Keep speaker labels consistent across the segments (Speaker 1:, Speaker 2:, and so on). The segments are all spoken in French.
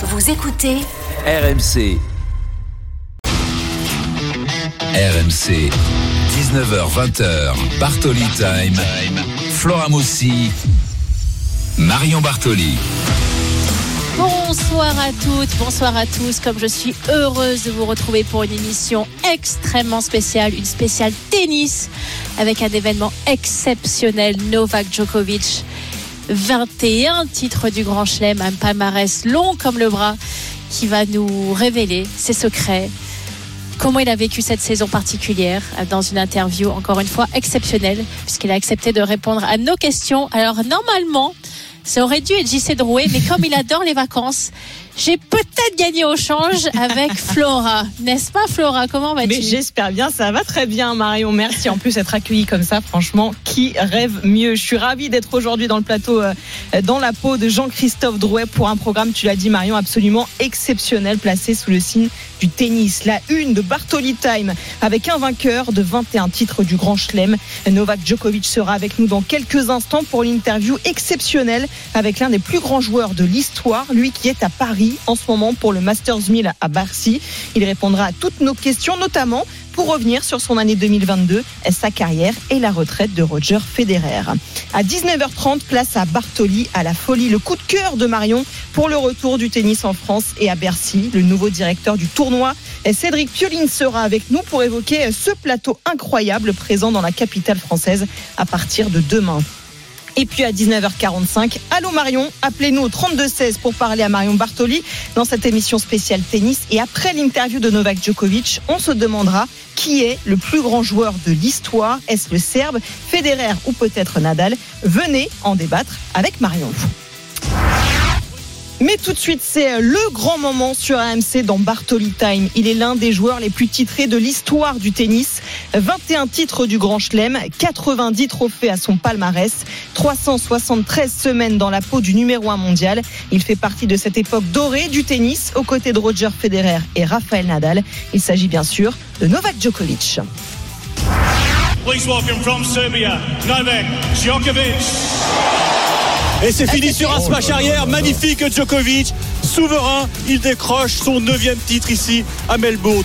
Speaker 1: Vous écoutez
Speaker 2: RMC. RMC. 19h20h. Bartoli Time. Flora Moussi. Marion Bartoli.
Speaker 3: Bonsoir à toutes, bonsoir à tous. Comme je suis heureuse de vous retrouver pour une émission extrêmement spéciale, une spéciale tennis avec un événement exceptionnel, Novak Djokovic. 21 titres du Grand Chelem, un palmarès long comme le bras qui va nous révéler ses secrets, comment il a vécu cette saison particulière dans une interview encore une fois exceptionnelle puisqu'il a accepté de répondre à nos questions. Alors normalement, ça aurait dû être JC Drouet, mais comme il adore les vacances, j'ai peut-être gagné au change avec Flora. N'est-ce pas, Flora? Comment vas-tu?
Speaker 4: Mais j'espère bien, ça va très bien, Marion. Merci en plus d'être accueillie comme ça. Franchement, qui rêve mieux? Je suis ravie d'être aujourd'hui dans le plateau, euh, dans la peau de Jean-Christophe Drouet pour un programme, tu l'as dit, Marion, absolument exceptionnel, placé sous le signe du tennis. La une de Bartoli Time avec un vainqueur de 21 titres du Grand Chelem. Novak Djokovic sera avec nous dans quelques instants pour une interview exceptionnelle avec l'un des plus grands joueurs de l'histoire, lui qui est à Paris en ce moment pour le Masters 1000 à Barcy. Il répondra à toutes nos questions, notamment pour revenir sur son année 2022, sa carrière et la retraite de Roger Federer. À 19h30, place à Bartoli, à la folie, le coup de cœur de Marion pour le retour du tennis en France et à Bercy. Le nouveau directeur du tournoi, Cédric Pioline, sera avec nous pour évoquer ce plateau incroyable présent dans la capitale française à partir de demain. Et puis à 19h45, allô Marion, appelez-nous au 3216 pour parler à Marion Bartoli dans cette émission spéciale tennis. Et après l'interview de Novak Djokovic, on se demandera qui est le plus grand joueur de l'histoire. Est-ce le Serbe, Federer ou peut-être Nadal? Venez en débattre avec Marion. Mais tout de suite, c'est le grand moment sur AMC dans Bartoli Time. Il est l'un des joueurs les plus titrés de l'histoire du tennis. 21 titres du Grand Chelem, 90 trophées à son palmarès, 373 semaines dans la peau du numéro 1 mondial. Il fait partie de cette époque dorée du tennis aux côtés de Roger Federer et Rafael Nadal. Il s'agit bien sûr de Novak Djokovic.
Speaker 5: Please welcome from Serbia, Novak Djokovic.
Speaker 6: Et c'est fini sur un smash arrière magnifique Djokovic, souverain, il décroche son neuvième titre ici à Melbourne.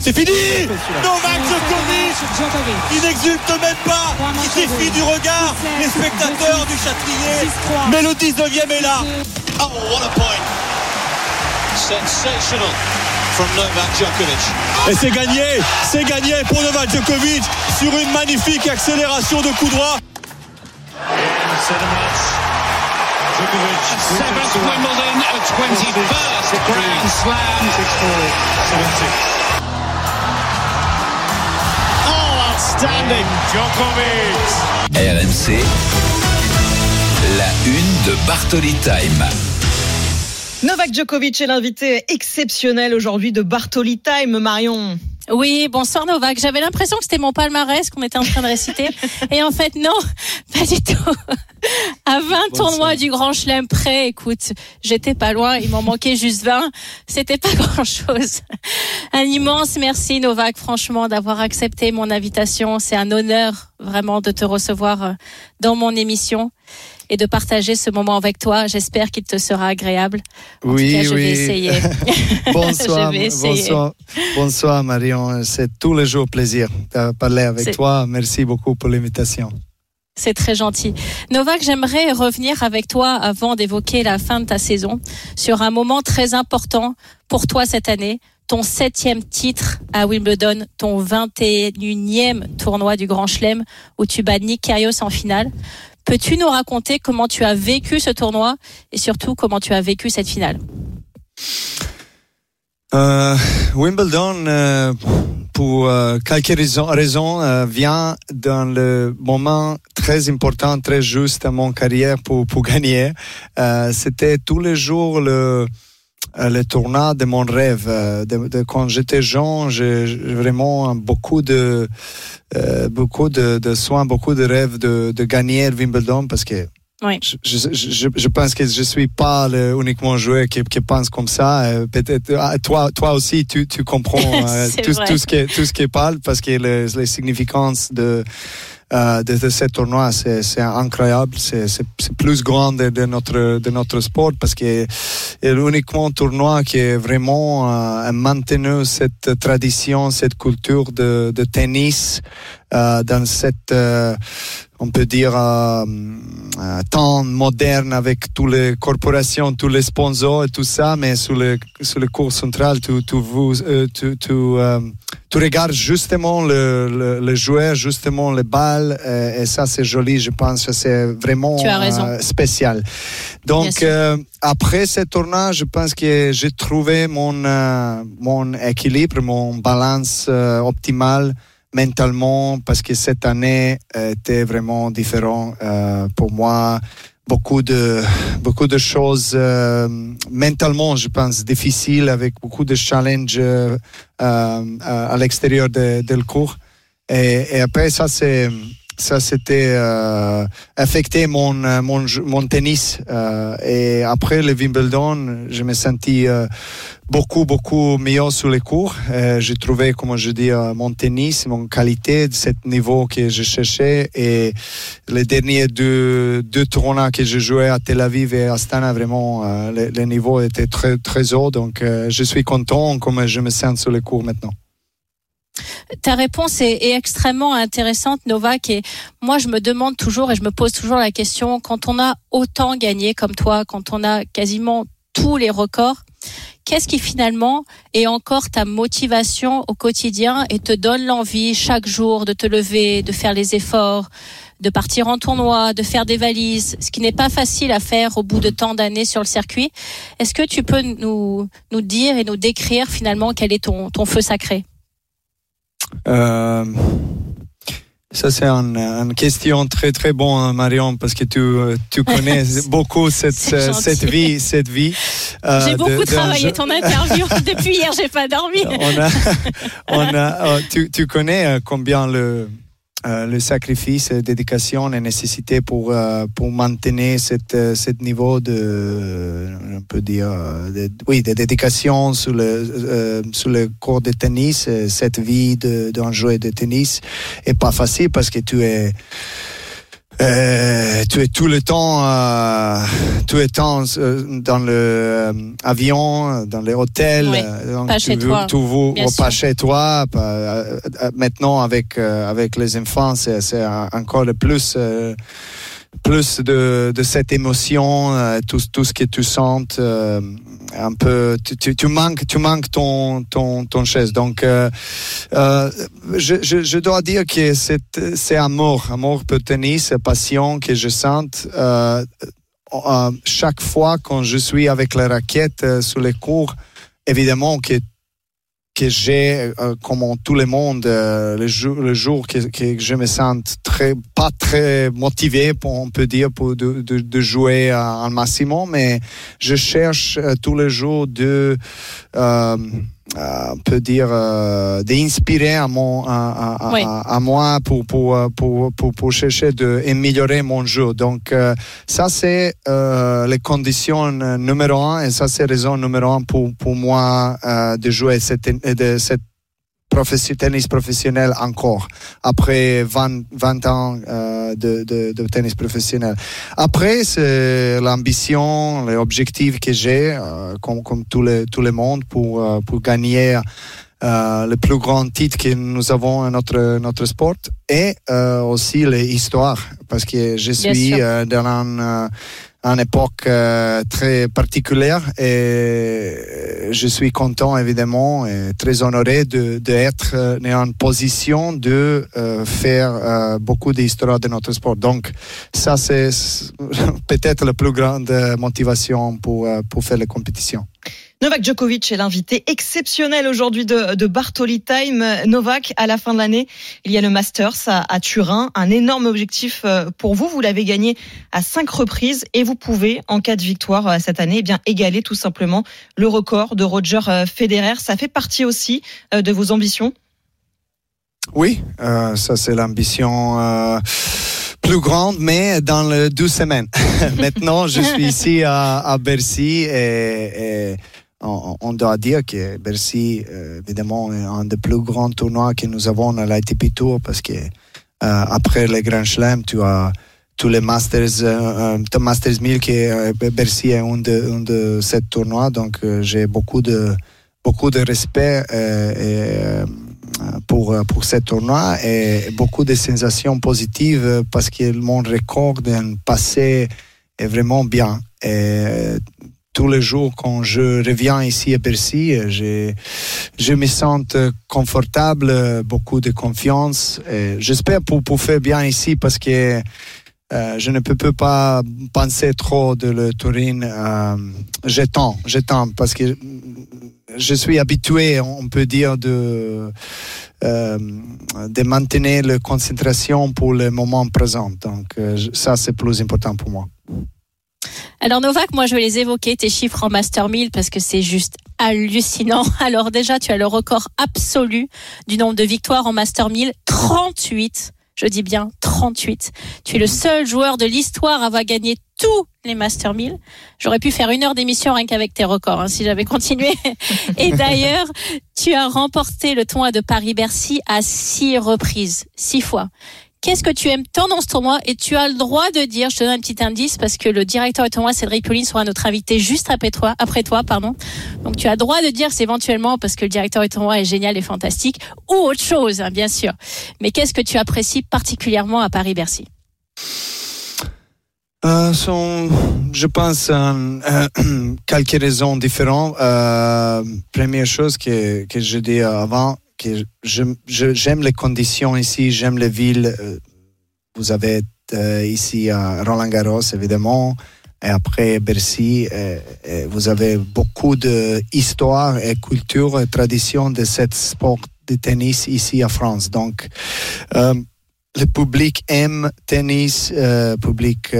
Speaker 6: C'est fini. Novak Djokovic. Il n'exulte même pas. Il défie du regard les spectateurs du Châtrier. Mais le 19e est là.
Speaker 5: Oh, what a point. Sensational from Novak Djokovic.
Speaker 6: Et c'est gagné C'est gagné pour Novak Djokovic sur une magnifique accélération de coup droit
Speaker 5: Seventh Wimbledon, a 21st Grand Slam. Oh, outstanding, Djokovic.
Speaker 2: RMC. La une de Bartoli Time.
Speaker 4: Novak Djokovic est l'invité exceptionnel aujourd'hui de Bartoli Time, Marion.
Speaker 3: Oui, bonsoir Novak. J'avais l'impression que c'était mon palmarès qu'on était en train de réciter. Et en fait, non, pas du tout. À 20 tournois du Grand Chelem près, écoute, j'étais pas loin, il m'en manquait juste 20. C'était pas grand chose. Un immense merci Novak, franchement, d'avoir accepté mon invitation. C'est un honneur vraiment de te recevoir euh, dans mon émission et de partager ce moment avec toi. J'espère qu'il te sera agréable. En
Speaker 7: oui,
Speaker 3: tout cas, je
Speaker 7: oui.
Speaker 3: vais essayer.
Speaker 7: bonsoir,
Speaker 3: Je vais essayer.
Speaker 7: bonsoir, bonsoir Marion. C'est tous les jours plaisir de parler avec toi. Merci beaucoup pour l'invitation.
Speaker 3: C'est très gentil. Novak, j'aimerais revenir avec toi avant d'évoquer la fin de ta saison sur un moment très important pour toi cette année. Ton septième titre à Wimbledon, ton 21e tournoi du Grand Chelem où tu bats Nick Kyrgios en finale. Peux-tu nous raconter comment tu as vécu ce tournoi et surtout comment tu as vécu cette finale?
Speaker 7: Euh, Wimbledon, euh, pour euh, quelques raisons, raisons euh, vient dans le moment très important, très juste à mon carrière pour, pour gagner. C'était tous les jours le, euh, le tournoi de mon rêve. Euh, De, de- quand j'étais jeune, j'ai vraiment beaucoup de, euh, beaucoup de, de soins, beaucoup de rêves de, de gagner Wimbledon parce que
Speaker 3: Oui.
Speaker 7: je, je, je, je pense que je suis pas le uniquement joueur qui, qui pense comme ça. Euh, Peut-être ah, toi, toi aussi, tu, tu comprends euh, tout, tout ce qui tout ce qui parle parce que le- les significances de euh, de, ce tournoi. C'est incroyable. C'est plus grand de, de notre de notre sport parce que c'est uniquement tournoi qui est vraiment euh, maintenu cette tradition, cette culture de, de tennis euh, dans cette euh, on peut dire euh, temps moderne avec toutes les corporations, tous les sponsors et tout ça, mais sur le sur le cours central, tu tu vous tu tu, tu regardes justement le, le, le joueur, justement le bal, euh, et ça c'est joli, je pense que c'est vraiment spécial. Donc après ce tournoi, je pense que j'ai trouvé mon mon équilibre, mon balance optimale mentalement parce que cette année euh, était vraiment différent euh, pour moi. Beaucoup de beaucoup de choses euh, mentalement, je pense, difficiles avec beaucoup de challenges euh, euh, à l'extérieur de, de le cours. Et, et après ça, c'est ça c'était euh, affecté mon euh, mon mon tennis euh, et après le Wimbledon je me sentis euh, beaucoup beaucoup mieux sur les cours. Euh, j'ai trouvé comment je dis euh, mon tennis mon qualité de ce niveau que je cherchais et les derniers deux deux tournois que j'ai joué à Tel Aviv et à Astana vraiment le, le niveau était très très haut donc je suis content comme je me sens sur les cours maintenant
Speaker 3: Ta réponse est, extrêmement intéressante, Novak. Et moi, je me demande toujours et je me pose toujours la question quand on a autant gagné comme toi, quand on a quasiment tous les records, qu'est-ce qui finalement est encore ta motivation au quotidien et te donne l'envie chaque jour de te lever, de faire les efforts, de partir en tournoi, de faire des valises, ce qui n'est pas facile à faire au bout de tant d'années sur le circuit? Est-ce que tu peux nous, nous dire et nous décrire finalement quel est ton, ton feu sacré?
Speaker 7: Euh, ça, c'est une, question très, très bonne, Marion, parce que tu, euh, tu connais beaucoup cette, euh, cette vie. Cette vie euh,
Speaker 3: J'ai beaucoup travaillé ton interview. Depuis hier, j'ai pas dormi.
Speaker 7: on a, on a, euh, tu, tu connais combien le, euh, le sacrifice, dédication est nécessité pour, euh, pour maintenir cette, euh, cet niveau de, on peut dire, de, oui, de dédication sur le, sur le cours de tennis. Cette vie d'un joueur de tennis est pas facile parce que tu es euh, tu es tout le temps, euh, tout le temps euh, dans le euh, avion, dans les hôtels.
Speaker 3: Oui,
Speaker 7: euh, donc
Speaker 3: pas
Speaker 7: tu
Speaker 3: chez
Speaker 7: veux-
Speaker 3: toi,
Speaker 7: veux
Speaker 3: bien
Speaker 7: pas chez toi. pas, maintenant avec euh, avec les enfants, c'est c'est encore le plus. Plus de, de cette émotion, euh, tout, tout ce que tu sens, euh, un peu, tu, manques, tu manques ton, ton, ton chaise. Donc, euh, je, je, dois dire que c'est, c'est amour, amour pour tennis, passion que je sens. Chaque fois quand je suis avec la raquette sur les cours, évidemment que que j'ai, euh, comme en tout le monde, euh, le jour, le jour que, que je me sens très, pas très motivé, pour, on peut dire, pour de, de, de jouer un maximum, mais je cherche euh, tous les jours de, euh, on peut dire, euh, d'inspirer à, mon, à, à,
Speaker 3: Oui.
Speaker 7: à, moi pour, pour, euh, pour, pour, pour chercher d'améliorer mon jeu. Donc, euh, ça, c'est euh, les conditions euh, numéro un et ça, c'est raison numéro un pour, pour moi euh, de jouer cette, de cette profession, tennis professionnel encore, après 20, 20 ans euh, de, de, de tennis professionnel. Après, c'est l'ambition, les objectifs que j'ai, euh, comme, comme tout, le, tout le monde, pour, euh, pour gagner le plus grand titre que nous avons dans notre, notre sport et aussi les histoires, parce que je suis dans un, une époque euh, très particulière et je suis content évidemment et très honoré de d'être euh, en position de euh, faire euh, beaucoup d'histoires de notre sport. Donc ça c'est peut-être la plus grande euh, motivation pour euh, pour faire les compétitions.
Speaker 4: Novak Djokovic est l'invité exceptionnel aujourd'hui de, de Bartoli Time. Novak, à la fin de l'année, il y a le Masters à, à Turin, un énorme objectif euh, pour vous. Vous l'avez gagné à cinq reprises et vous pouvez, en cas de victoire euh, cette année, eh bien égaler tout simplement le record de Roger euh, Federer. Ça fait partie aussi de vos ambitions?
Speaker 7: Oui, euh, ça c'est l'ambition euh, plus grande, mais dans les deux semaines. Maintenant, je suis ici à, à Bercy et, et on, doit dire que Bercy, euh, évidemment, est un des plus grands tournois que nous avons à l'ITP Tour parce que après les Grand Chelem, tu as tous les Masters, euh, euh, Masters 1000 qui est euh, Bercy est un de, ces tournois, donc j'ai beaucoup de beaucoup de respect pour pour ce tournoi et beaucoup de sensations positives parce que mon record d'un passé est vraiment bien. Tous les jours quand je reviens ici à Bercy, je, je me sens confortable, beaucoup de confiance. J'espère pour, faire bien ici parce que euh, je ne peux, pas penser trop de le Turin euh, jetant, jetant, parce que je suis habitué, on peut dire, de, euh, de maintenir la concentration pour le moment présent. Donc, euh, ça, c'est plus important pour moi.
Speaker 3: Alors Novak, moi je vais les évoquer, tes chiffres en Master 1000 parce que c'est juste hallucinant. Alors déjà, tu as le record absolu du nombre de victoires en Master 1000, 38 je dis bien 38. Tu es le seul joueur de l'histoire à avoir gagné tous les Master 1000. J'aurais pu faire une heure d'émission rien qu'avec tes records hein, si j'avais continué. Et d'ailleurs, tu as remporté le tournoi de Paris-Bercy à six reprises, six fois. Qu'est-ce que tu aimes tant dans ce tournoi Et tu as le droit de dire, je te donne un petit indice parce que le directeur du tournoi, Cédric Pauline, sera notre invité juste après toi, après toi, pardon. Donc tu as le droit de dire c'est éventuellement parce que le directeur du tournoi est génial et fantastique ou autre chose, hein, bien sûr. Mais qu'est-ce que tu apprécies particulièrement à Paris-Bercy?
Speaker 7: Euh, je pense, quelques raisons différentes. Euh, première chose que, que je dis avant, j'aime je, les conditions ici, j'aime les villes. Euh, vous avez euh, ici à Roland Garros, évidemment, et après Bercy, euh, vous avez beaucoup d'histoire et culture et tradition de ce sport de tennis ici en France. Donc, le public aime tennis, public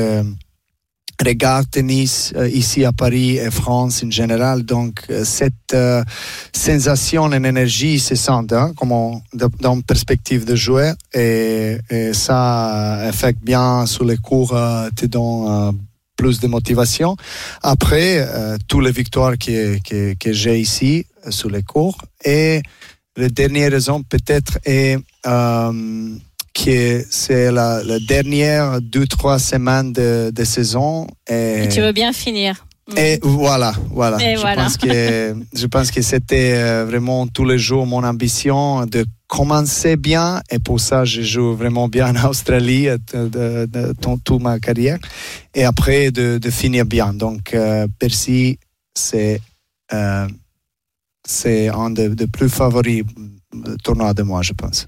Speaker 7: regarde tennis euh, ici à Paris et France en général. Donc, euh, cette euh, sensation et énergie se sent hein, comme dans perspective de jouer et, ça affecte bien sur les cours, te donne plus de motivation. Après, toutes les victoires que, que, que j'ai ici sur les cours. Et la dernière raison peut-être est que c'est la, dernière deux trois semaines de, de saison.
Speaker 3: Et, tu veux bien finir.
Speaker 7: Et voilà, voilà. je, Pense que, je pense que c'était euh, vraiment tous les jours mon ambition de commencer bien et pour ça je joue vraiment bien en Australie euh, de, de, toute ma carrière et après de, finir bien. Donc euh, Percy, c'est c'est un des de plus favoris tournois de moi, je pense.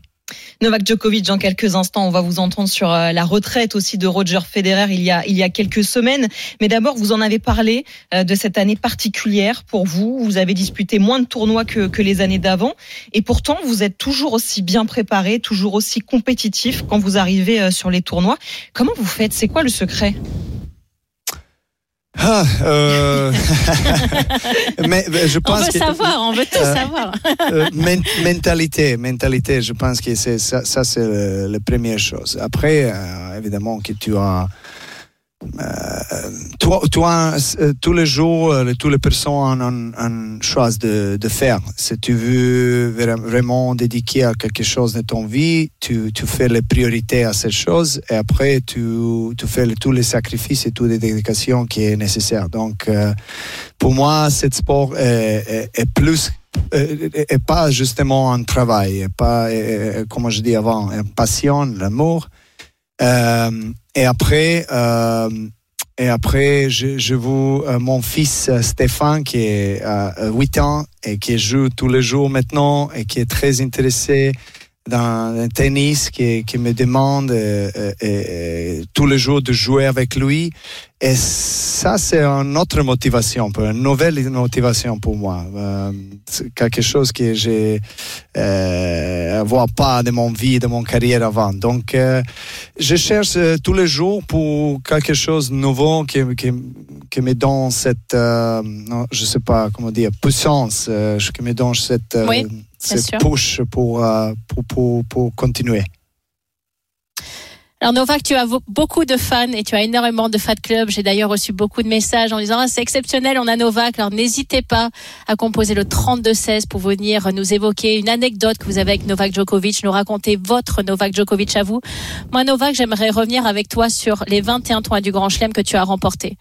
Speaker 4: Novak Djokovic, dans quelques instants, on va vous entendre sur euh, la retraite aussi de Roger Federer il y a, il y a quelques semaines. Mais d'abord, vous en avez parlé euh, de cette année particulière pour vous. Vous avez disputé moins de tournois que, que les années d'avant. Et pourtant, vous êtes toujours aussi bien préparé, toujours aussi compétitif quand vous arrivez euh, sur les tournois. Comment vous faites? C'est quoi le secret?
Speaker 7: Ah, euh... mais, je pense
Speaker 3: on veut savoir, on veut tout euh, savoir.
Speaker 7: euh, mentalité, mentalité, je pense que c'est ça, ça c'est la première chose. Après, euh, évidemment que tu as toi, toi euh, tous les jours, euh, toutes les personnes ont une chose de, faire. Si tu veux vraiment dédiquer à quelque chose de ton vie, tu, fais les priorités à cette chose et après tu, fais tous les sacrifices et toutes les dédications qui est nécessaire. Donc, pour moi, ce sport est, est, plus et pas justement un travail, pas, comme je dis avant, une passion, l'amour. Euh, et après, euh, et après, je, vous, euh, mon fils Stéphane, qui est à 8 ans et qui joue tous les jours maintenant et qui est très intéressé le tennis, qui, qui me demande tous les jours de jouer avec lui. Et ça, c'est une autre motivation, une nouvelle motivation pour moi. Euh, quelque chose que je ne euh, vois pas de mon vie, de mon carrière avant. Donc, euh, je cherche euh, tous les jours pour quelque chose de nouveau qui, qui, qui me donne cette, euh, non, je sais pas comment dire, puissance, qui me donne cette,
Speaker 3: oui,
Speaker 7: cette push pour, pour, pour, pour continuer.
Speaker 3: Alors Novak, tu as beaucoup de fans et tu as énormément de fan club. J'ai d'ailleurs reçu beaucoup de messages en disant ah, c'est exceptionnel, on a Novak. Alors n'hésitez pas à composer le 32-16 pour venir nous évoquer une anecdote que vous avez avec Novak Djokovic, nous raconter votre Novak Djokovic à vous. Moi Novak, j'aimerais revenir avec toi sur les 21 toits du Grand Chelem que tu as remporté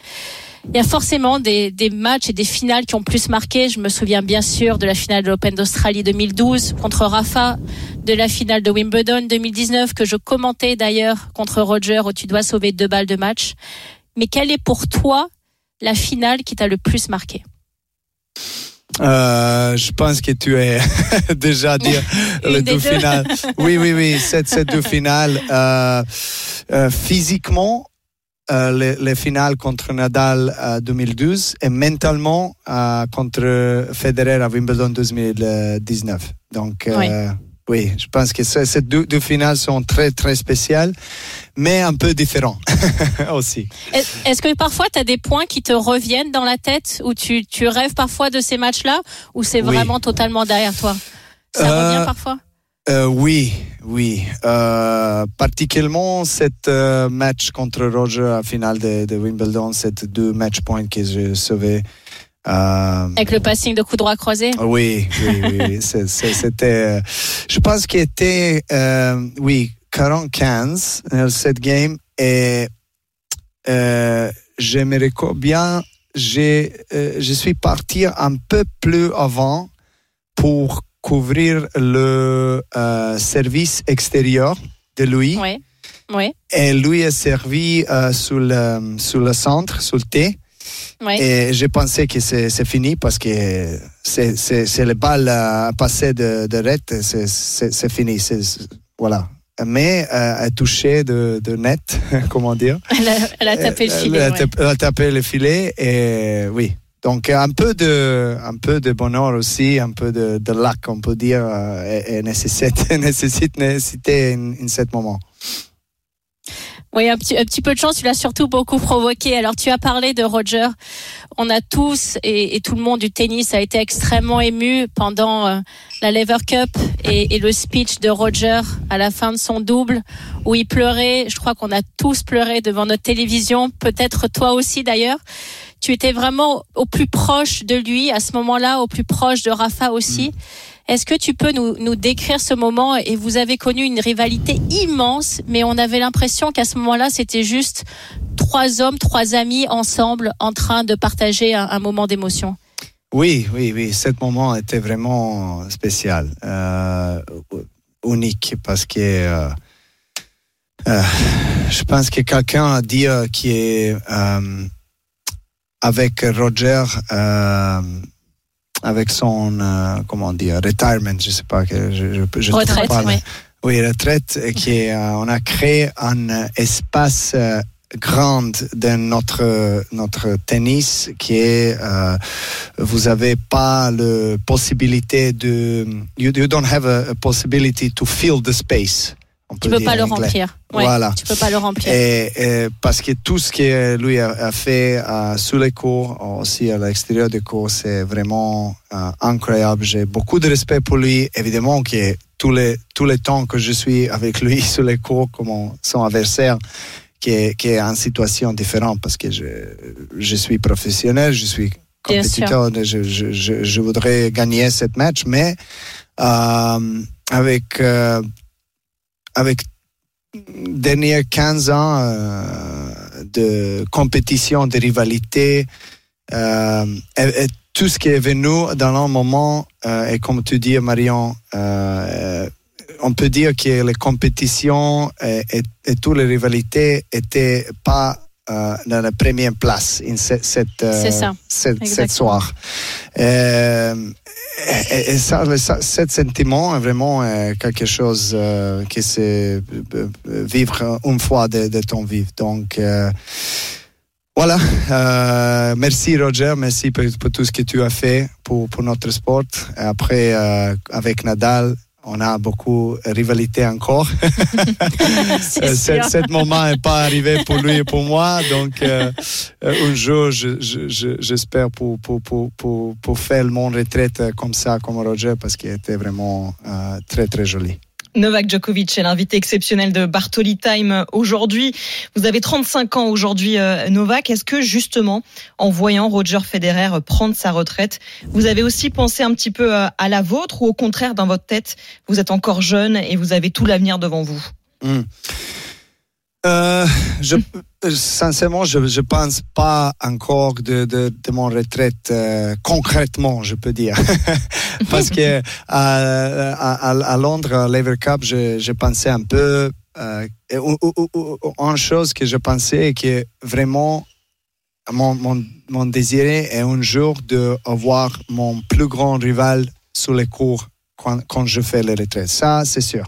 Speaker 3: il y a forcément des, des, matchs et des finales qui ont plus marqué. Je me souviens bien sûr de la finale de l'Open d'Australie 2012 contre Rafa, de la finale de Wimbledon 2019 que je commentais d'ailleurs contre Roger où tu dois sauver deux balles de match. Mais quelle est pour toi la finale qui t'a le plus marqué?
Speaker 7: Euh, je pense que tu es déjà dit le deux, finales. Oui, oui, oui, cette, cette deux finales. Euh, euh, physiquement, euh, les, les, finales contre Nadal en 2012 et mentalement euh, contre Federer à Wimbledon 2019. Donc, euh, oui. je pense que ces deux, deux, finales sont très, très spéciales, mais un peu différentes aussi.
Speaker 3: Est-ce que parfois tu as des points qui te reviennent dans la tête ou tu, tu rêves parfois de ces matchs-là ou c'est vraiment totalement derrière toi? Ça revient parfois?
Speaker 7: Euh, oui, oui. Euh, particulièrement cette euh, match contre Roger à finale de, de Wimbledon, ces deux match points que j'ai sauvés.
Speaker 3: Euh, Avec le passing de coup droit croisé.
Speaker 7: Oui, oui, oui. C'était. je pense qu'il était, oui, 40-15 dans cette game et j'aimerais bien. J'ai, je suis parti un peu plus avant pour couvrir le euh, service extérieur de lui.
Speaker 3: Oui. Oui.
Speaker 7: Et lui est servi euh, sous, le, sous le centre, sous le thé. Oui. Et j'ai pensé que c'est fini parce que c'est le bal euh, passé de, de red, c'est fini. Voilà. Mais euh, a touché de, de net, comment dire?
Speaker 3: Elle a, elle a tapé le filet.
Speaker 7: Elle a, elle a tapé le filet et oui, donc un peu de, un peu de bonheur aussi, un peu de, de luck, on peut dire, et, et nécessite, nécessite, nécessité en, en ce moment.
Speaker 3: Oui, un petit, un petit peu de chance, tu l'as surtout beaucoup provoqué. Alors, tu as parlé de Roger. On a tous, et, et tout le monde du tennis a été extrêmement ému pendant euh, la Lever Cup et, et, le speech de Roger à la fin de son double, où il pleurait. Je crois qu'on a tous pleuré devant notre télévision, peut-être toi aussi d'ailleurs tu étais vraiment au plus proche de lui à ce moment-là, au plus proche de Rafa aussi. Mm. Est-ce que tu peux nous, nous, décrire ce moment? Et vous avez connu une rivalité immense, mais on avait l'impression qu'à ce moment-là, c'était juste trois hommes, trois amis ensemble en train de partager un, un moment d'émotion.
Speaker 7: Oui, oui, oui. Ce moment était vraiment spécial, euh, unique, parce que euh, euh, je pense que quelqu'un a dit qui est avec Roger, euh, avec son, euh, comment dire, retirement, je sais pas, que je, je, je
Speaker 3: retraite, oui.
Speaker 7: Oui, retraite, qui euh, on a créé un espace euh, grand de notre notre tennis qui est euh, vous avez pas la possibilité de you, you don't have a, a possibility to fill the space
Speaker 3: tu peux pas le remplir. Ouais,
Speaker 7: voilà.
Speaker 3: Tu peux pas le remplir.
Speaker 7: Et, et parce que tout ce que lui a, a fait euh, sous les cours, aussi à l'extérieur des cours, c'est vraiment euh, incroyable. J'ai beaucoup de respect pour lui. Évidemment que tous les, tous les temps que je suis avec lui sous les cours comme son adversaire, qui est, qui est en situation différente parce que je, je suis professionnel, je suis compétiteur, je, je, je, je, voudrais gagner cette match, mais euh, avec euh, avec derniers 15 ans euh, de compétition, de rivalité, euh, et, tout ce qui est venu dans un moment, euh, et comme tu dis, Marion, euh, on peut dire que les compétitions et, et, toutes les rivalités n'étaient pas euh, dans la première place in cette, cette,
Speaker 3: euh,
Speaker 7: cette, cette soir. Euh, et, et ça, ça, ce sentiment est vraiment euh, quelque chose euh, qui c'est vivre une fois de, de ton vivre. Donc, euh, voilà. Euh, merci Roger, merci pour, pour, tout ce que tu as fait pour, pour notre sport. Après, euh, avec Nadal, on a beaucoup de rivalité encore. Ce moment n'est pas arrivé pour lui et pour moi. Donc, euh, un jour, j'espère pour, pour, pour, pour, pour faire mon retraite comme ça, comme Roger, parce qu'il était vraiment euh, très, très joli.
Speaker 4: Novak Djokovic est l'invité exceptionnel de Bartoli Time aujourd'hui. Vous avez 35 ans aujourd'hui, euh, Novak. Est-ce que justement, en voyant Roger Federer prendre sa retraite, vous avez aussi pensé un petit peu euh, à la vôtre ou au contraire, dans votre tête, vous êtes encore jeune et vous avez tout l'avenir devant vous?
Speaker 7: Hmm. Euh, sincèrement, je ne pense pas encore de, de, de mon retraite euh, concrètement, je peux dire. Parce que à, à, à Londres, à l'Ever Cup, je, je pensais un peu. Euh, une chose que je pensais que vraiment mon, mon, mon désir est un jour d'avoir mon plus grand rival sur les cours quand, quand je fais la retraite. Ça, c'est sûr.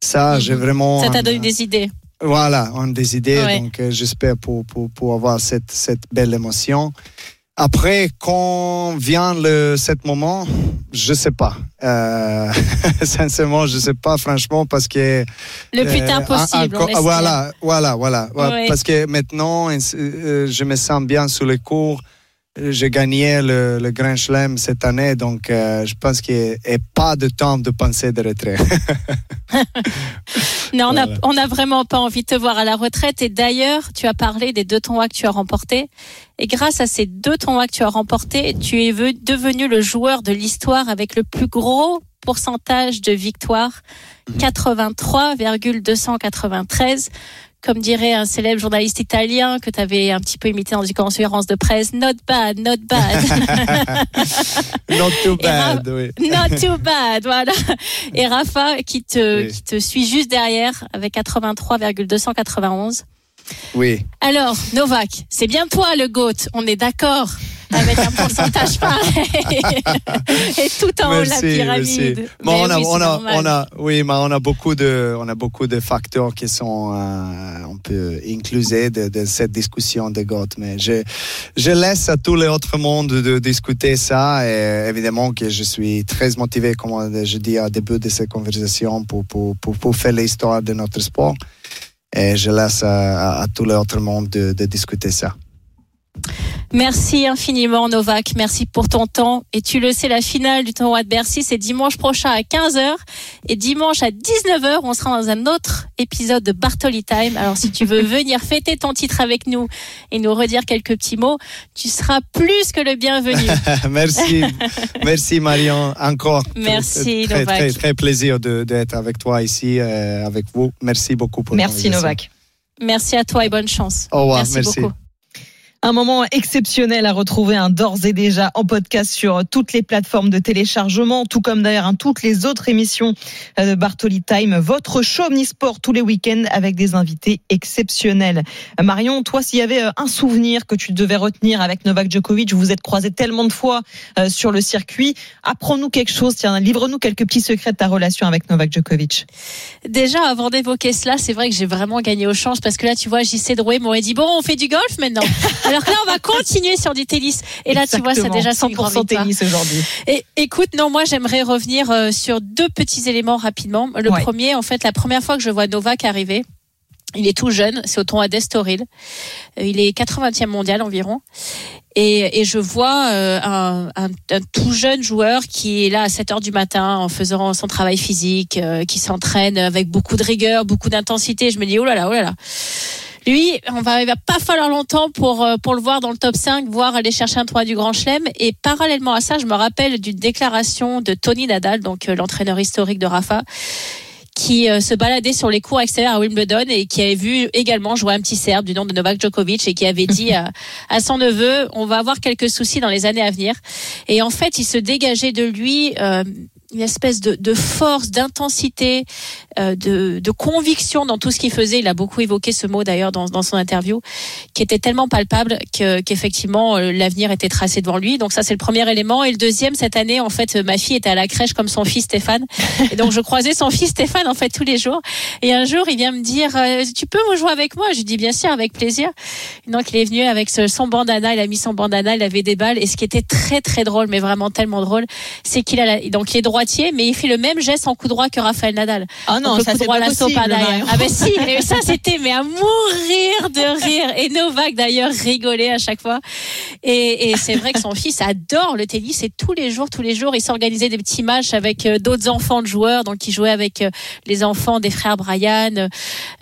Speaker 7: Ça,
Speaker 3: Mhm.
Speaker 7: j'ai vraiment.
Speaker 3: Ça t'a
Speaker 7: un-
Speaker 3: donné des idées.
Speaker 7: Voilà, on a des idées,
Speaker 3: Ouais.
Speaker 7: donc euh, j'espère pour, pour, pour avoir cette, cette belle émotion. Après, quand vient le, cet moment, je sais pas. Euh, sincèrement, je sais pas, franchement, parce que
Speaker 3: Le plus
Speaker 7: euh,
Speaker 3: tard possible.
Speaker 7: voilà, voilà, voilà, voilà.
Speaker 3: Ouais.
Speaker 7: Parce que maintenant, euh, je me sens bien sur les cours. J'ai gagné le, le Grand Chelem cette année, donc euh, je pense qu'il n'y a pas de temps de penser de retrait.
Speaker 3: Non, on n'a
Speaker 7: Voilà.
Speaker 3: on a vraiment pas envie de te voir à la retraite. Et d'ailleurs, tu as parlé des deux tournois que tu as remportés. Et grâce à ces deux tournois que tu as remportés, tu es ve- devenu le joueur de l'histoire avec le plus gros pourcentage de victoires,
Speaker 7: Mhm.
Speaker 3: 83,293. Comme dirait un célèbre journaliste italien que tu avais un petit peu imité dans une conférence de presse, not bad, not bad.
Speaker 7: Not too bad, oui.
Speaker 3: Not too bad, voilà. Et Rafa qui te,
Speaker 7: Oui.
Speaker 3: qui te suit juste derrière avec 83,291.
Speaker 7: Oui.
Speaker 3: Alors, Novak, c'est bien toi le GOAT, on est d'accord avec un pourcentage pareil. Et tout en haut la pyramide.
Speaker 7: Bon,
Speaker 3: Mais
Speaker 7: on a,
Speaker 3: oui,
Speaker 7: on a, on a, oui, mais on a beaucoup de, on a beaucoup de facteurs qui sont, euh, on peut incluser de, de cette discussion de GOT. Mais je, je laisse à tous les autres mondes de discuter ça. Et évidemment que je suis très motivé, comme je dis au début de cette conversation, pour, pour, pour, pour faire l'histoire de notre sport. Et je laisse à, à, à tous les autres mondes de, de discuter ça.
Speaker 3: Merci infiniment Novak, merci pour ton temps. Et tu le sais, la finale du tournoi de Bercy, c'est dimanche prochain à 15h. Et dimanche à 19h, on sera dans un autre épisode de Bartoli Time. Alors si tu veux venir fêter ton titre avec nous et nous redire quelques petits mots, tu seras plus que le bienvenu.
Speaker 7: merci, merci Marion, encore.
Speaker 3: Merci,
Speaker 7: très,
Speaker 3: Novak.
Speaker 7: Très, très plaisir de- d'être avec toi ici, euh, avec vous. Merci beaucoup pour
Speaker 4: Merci. Novak.
Speaker 3: Merci à toi et bonne chance.
Speaker 7: Au revoir,
Speaker 3: merci,
Speaker 7: merci.
Speaker 3: beaucoup.
Speaker 4: Un moment exceptionnel à retrouver un d'ores et déjà en podcast sur toutes les plateformes de téléchargement, tout comme d'ailleurs hein, toutes les autres émissions euh, de Bartoli Time, votre show omnisport tous les week-ends avec des invités exceptionnels. Euh, Marion, toi, s'il y avait euh, un souvenir que tu devais retenir avec Novak Djokovic, vous vous êtes croisés tellement de fois sur le circuit, apprends-nous quelque chose, tiens, livre-nous quelques petits secrets de ta relation avec Novak Djokovic.
Speaker 3: Déjà, avant d'évoquer cela, c'est vrai que j'ai vraiment gagné au change parce que là, tu vois, JC Drouet m'aurait dit bon, on fait du golf maintenant. Alors que là, on va continuer sur du tennis. Et là, tu vois, c'est déjà c'est une grande
Speaker 4: 100%
Speaker 3: victoire.
Speaker 4: tennis aujourd'hui.
Speaker 3: Et écoute, non, moi j'aimerais revenir euh, sur deux petits éléments rapidement. Le
Speaker 4: Ouais.
Speaker 3: premier, en fait, la première fois que je vois Novak arriver, il est tout jeune, c'est au tournoi d'Estoril. Euh, Il est 80e mondial environ. Et, et je vois euh, un, un, un tout jeune joueur qui est là à 7 heures du matin en faisant son travail physique, euh, qui s'entraîne avec beaucoup de rigueur, beaucoup d'intensité. Je me dis, oh là là, oh là là. Lui, on va, il va pas falloir longtemps pour, euh, pour le voir dans le top 5, voire aller chercher un tournoi du Grand Chelem. Et parallèlement à ça, je me rappelle d'une déclaration de Tony Nadal, donc euh, l'entraîneur historique de Rafa, qui euh, se baladait sur les cours extérieurs à Wimbledon et qui avait vu également jouer un petit Serbe du nom de Novak Djokovic et qui avait dit à, à son neveu, on va avoir quelques soucis dans les années à venir. Et en fait, il se dégageait de lui euh, une espèce de, de force, d'intensité, euh, de, de conviction dans tout ce qu'il faisait. Il a beaucoup évoqué ce mot d'ailleurs dans, dans son interview, qui était tellement palpable que, qu'effectivement euh, l'avenir était tracé devant lui. Donc ça c'est le premier élément. Et le deuxième, cette année, en fait, ma fille était à la crèche comme son fils Stéphane. Et donc je croisais son fils Stéphane en fait tous les jours. Et un jour, il vient me dire, euh, tu peux me jouer avec moi? Je lui dis bien sûr, avec plaisir. Et donc il est venu avec son bandana, il a mis son bandana, il avait des balles. Et ce qui était très très drôle, mais vraiment tellement drôle, c'est qu'il a la- donc il est droitier mais il fait le même geste en coup droit que Raphaël Nadal.
Speaker 4: Ah non,
Speaker 3: Donc, le
Speaker 4: ça
Speaker 3: coup
Speaker 4: c'est
Speaker 3: droit
Speaker 4: pas
Speaker 3: la
Speaker 4: possible.
Speaker 3: derrière. Ah ben si, mais ça c'était mais à mourir de rire. Et Novak d'ailleurs rigolait à chaque fois. Et, et c'est vrai que son fils adore le tennis et tous les jours, tous les jours, il s'organisait des petits matchs avec euh, d'autres enfants de joueurs. Donc il jouait avec euh, les enfants des frères Brian.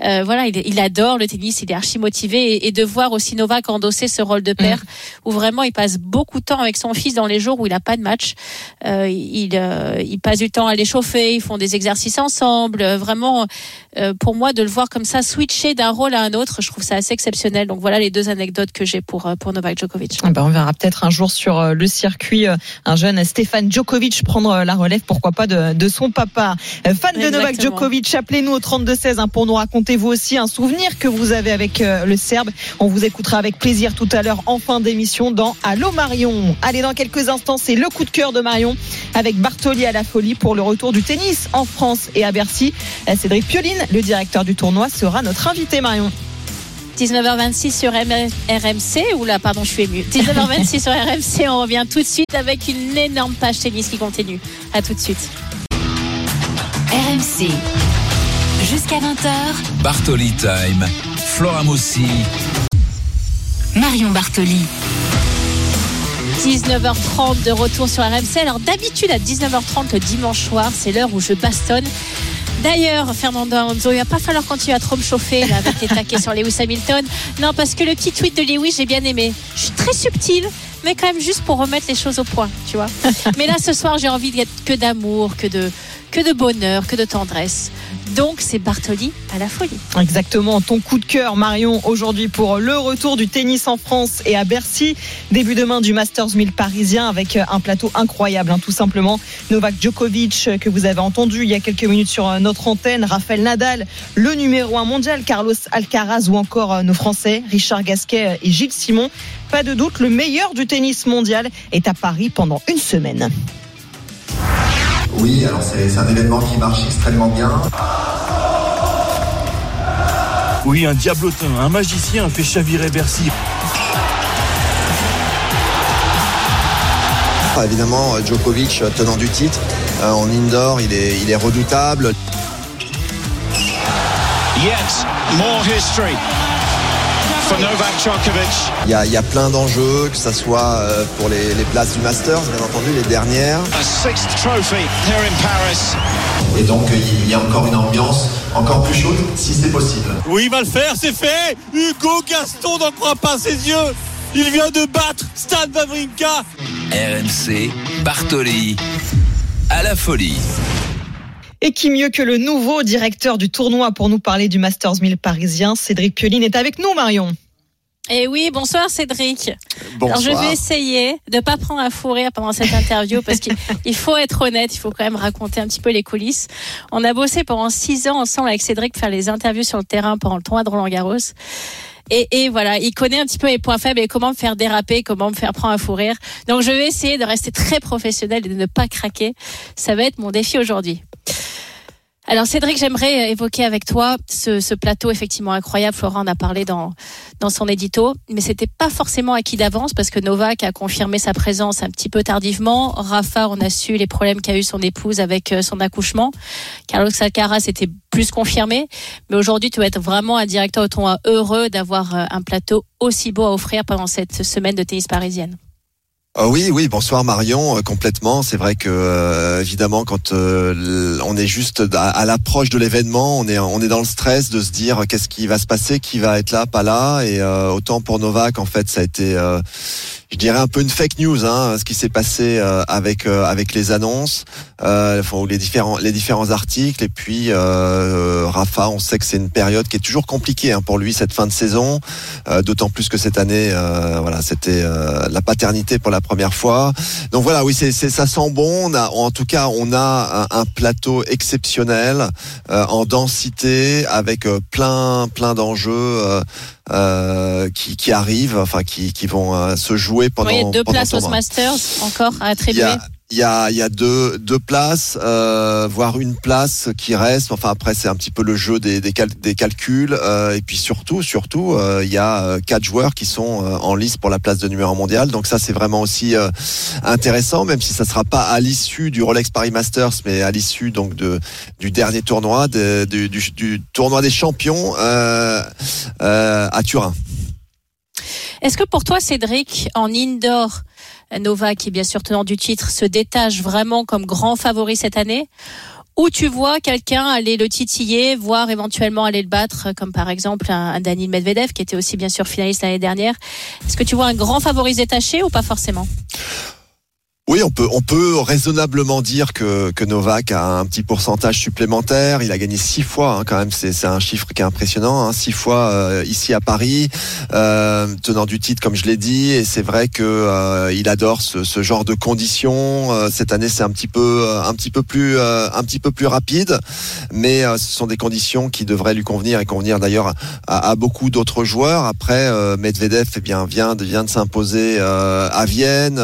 Speaker 3: Euh, voilà, il, il adore le tennis, il est archi motivé et, et de voir aussi Novak endosser ce rôle de père où vraiment il passe beaucoup de temps avec son fils dans les jours où il n'a pas de match. Euh, il, euh, il passe du temps à l'échauffer, ils font des exercices ensemble. Euh, Vraiment, euh, pour moi, de le voir comme ça switcher d'un rôle à un autre, je trouve ça assez exceptionnel. Donc voilà les deux anecdotes que j'ai pour, euh, pour Novak Djokovic.
Speaker 4: Ah ben, on verra peut-être un jour sur le circuit un jeune Stéphane Djokovic prendre la relève, pourquoi pas, de, de son papa. Fan de Novak. Djokovic, appelez-nous au 32-16 hein, pour nous raconter vous aussi un souvenir que vous avez avec le Serbe. On vous écoutera avec plaisir tout à l'heure en fin d'émission dans Allô Marion. Allez, dans quelques instants, c'est le coup de cœur de Marion avec Bartoli à la folie pour le retour du tennis en France et à Bercy. Cédric Pioline, le directeur du tournoi, sera notre invité Marion.
Speaker 3: 19h26 sur M- RMC, ou là, pardon, je suis émue. 19h26 sur RMC, on revient tout de suite avec une énorme page tennis qui continue. À tout de suite.
Speaker 1: RMC. Jusqu'à 20h,
Speaker 2: Bartoli Time. Flora Mossi.
Speaker 1: Marion Bartoli.
Speaker 3: 19h30 de retour sur RMC. Alors d'habitude à 19h30 le dimanche soir, c'est l'heure où je bastonne. D'ailleurs, Fernando Alonso, il va pas falloir continuer à trop me chauffer avec les taquets sur Lewis Hamilton. Non, parce que le petit tweet de Lewis, j'ai bien aimé. Je suis très subtil, mais quand même juste pour remettre les choses au point, tu vois. Mais là, ce soir, j'ai envie d'être que d'amour, que de, que de bonheur, que de tendresse. Donc, c'est Bartoli à la folie.
Speaker 4: Exactement, ton coup de cœur Marion aujourd'hui pour le retour du tennis en France et à Bercy. Début demain du Masters 1000 parisien avec euh, un plateau incroyable, hein, tout simplement. Novak Djokovic euh, que vous avez entendu il y a quelques minutes sur euh, notre antenne, Raphaël Nadal, le numéro 1 mondial, Carlos Alcaraz ou encore nos Français, Richard Gasquet et Gilles Simon. Pas de doute, le meilleur du tennis mondial est à Paris pendant une semaine.
Speaker 8: Oui, alors c'est c'est un événement qui marche extrêmement bien.
Speaker 6: Oui, un diablotin, un magicien a fait chavirer Bercy.
Speaker 8: Ah, Évidemment, Djokovic, euh, tenant du titre, euh, en indoor, il est, il est redoutable.
Speaker 5: Yet more history.
Speaker 8: Il y a, il y a plein d'enjeux, que ce soit euh, pour les, les places du Masters, bien entendu, les dernières.
Speaker 5: A sixth trophy here in Paris.
Speaker 8: Et donc, il y a encore une ambiance encore plus chaude, si c'est possible.
Speaker 6: Oui, il va le faire, c'est fait Hugo Gaston n'en croit pas ses yeux Il vient de battre Stan Wawrinka
Speaker 2: RMC. Bartoli. À la folie.
Speaker 4: Et qui mieux que le nouveau directeur du tournoi pour nous parler du Masters 1000 parisien, Cédric Pioline est avec nous Marion.
Speaker 3: Et oui, bonsoir Cédric.
Speaker 8: Bonsoir.
Speaker 3: Alors je vais essayer de pas prendre un fou rire pendant cette interview parce qu'il il faut être honnête, il faut quand même raconter un petit peu les coulisses. On a bossé pendant six ans ensemble avec Cédric pour faire les interviews sur le terrain pendant le tournoi de Roland Garros. Et, et voilà, il connaît un petit peu mes points faibles et comment me faire déraper, comment me faire prendre un fou rire. Donc je vais essayer de rester très professionnel et de ne pas craquer. Ça va être mon défi aujourd'hui. Alors Cédric, j'aimerais évoquer avec toi ce, ce plateau effectivement incroyable. Florent en a parlé dans dans son édito, mais c'était pas forcément acquis d'avance parce que Novak a confirmé sa présence un petit peu tardivement. Rafa, on a su les problèmes qu'a eu son épouse avec euh, son accouchement. Carlos Alcaraz était plus confirmé, mais aujourd'hui tu vas être vraiment un directeur au tournoi heureux d'avoir euh, un plateau aussi beau à offrir pendant cette semaine de tennis parisienne.
Speaker 8: Ah oui, oui, bonsoir Marion, euh, complètement. C'est vrai que euh, évidemment, quand euh, on est juste à, l'approche de l'événement, on est on est dans le stress de se dire qu'est-ce qui va se passer, qui va être là, pas là. Et autant pour Novak, en fait, ça a été, je dirais un peu une fake news, hein, ce qui s'est passé euh, avec euh, avec les annonces, euh, enfin, les différents les différents articles. Et puis euh, Rafa, on sait que c'est une période qui est toujours compliquée hein, pour lui cette fin de saison, euh, d'autant plus que cette année, euh, voilà, c'était euh, la paternité pour la première fois. Donc voilà, oui, c'est, ça sent bon. On a, en tout cas, on a un, un plateau exceptionnel euh, en densité avec euh, plein plein d'enjeux euh, qui, qui arrivent, enfin qui, qui vont euh, se jouer pendant.
Speaker 3: Vous voyez deux
Speaker 8: pendant
Speaker 3: places
Speaker 8: le
Speaker 3: au
Speaker 8: tournoi.
Speaker 3: Masters encore à attribuer.
Speaker 8: Il y a, y a deux, deux places, euh, voire une place qui reste. Enfin après c'est un petit peu le jeu des, des, cal- des calculs. euh, et puis surtout, surtout, euh, il y a euh, quatre joueurs qui sont euh, en lice pour la place de numéro mondial. Donc ça c'est vraiment aussi intéressant, même si ça sera pas à l'issue du Rolex Paris Masters, mais à l'issue donc de du dernier tournoi, de- du, du, du tournoi des champions à Turin.
Speaker 3: Est-ce que pour toi, Cédric, en indoor, Nova, qui est bien sûr tenant du titre, se détache vraiment comme grand favori cette année ou tu vois quelqu'un aller le titiller, voire éventuellement aller le battre, comme par exemple un, un Medvedev, qui était aussi bien sûr finaliste l'année dernière. Est-ce que tu vois un grand favori détaché ou pas forcément?
Speaker 8: Oui, on peut, on peut raisonnablement dire que, que Novak a un petit pourcentage supplémentaire. Il a gagné six fois, hein, quand même. C'est, un chiffre qui est impressionnant. Hein, six fois euh, ici à Paris, euh, tenant du titre, comme je l'ai dit. Et c'est vrai que euh, il adore ce, ce genre de conditions. Euh, cette année, c'est un petit peu, un petit peu plus, un petit peu plus rapide, mais ce sont des conditions qui devraient lui convenir et convenir d'ailleurs à, beaucoup d'autres joueurs. Après, Medvedev, eh bien, vient de, vient de s'imposer à Vienne.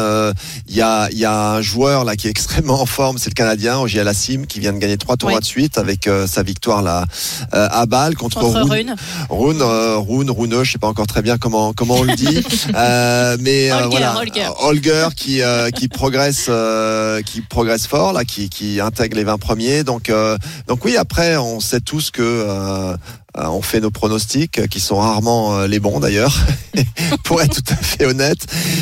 Speaker 8: Il y a, y a un joueur là qui est extrêmement en forme, c'est le Canadien Ogier Lassim qui vient de gagner trois tournois
Speaker 3: Oui.
Speaker 8: de suite avec euh, sa victoire là euh, à Bâle contre,
Speaker 3: contre
Speaker 8: Rune.
Speaker 3: Rune
Speaker 8: Rune, euh, Rune, je sais pas encore très bien comment comment on le dit, Euh, mais euh,
Speaker 3: Holger,
Speaker 8: voilà,
Speaker 3: Holger.
Speaker 8: Holger qui euh, qui progresse euh, qui progresse fort là, qui qui intègre les 20 premiers. Donc euh, donc oui, après on sait tous que on fait nos pronostics euh, qui sont rarement euh, les bons d'ailleurs pour être tout à fait honnête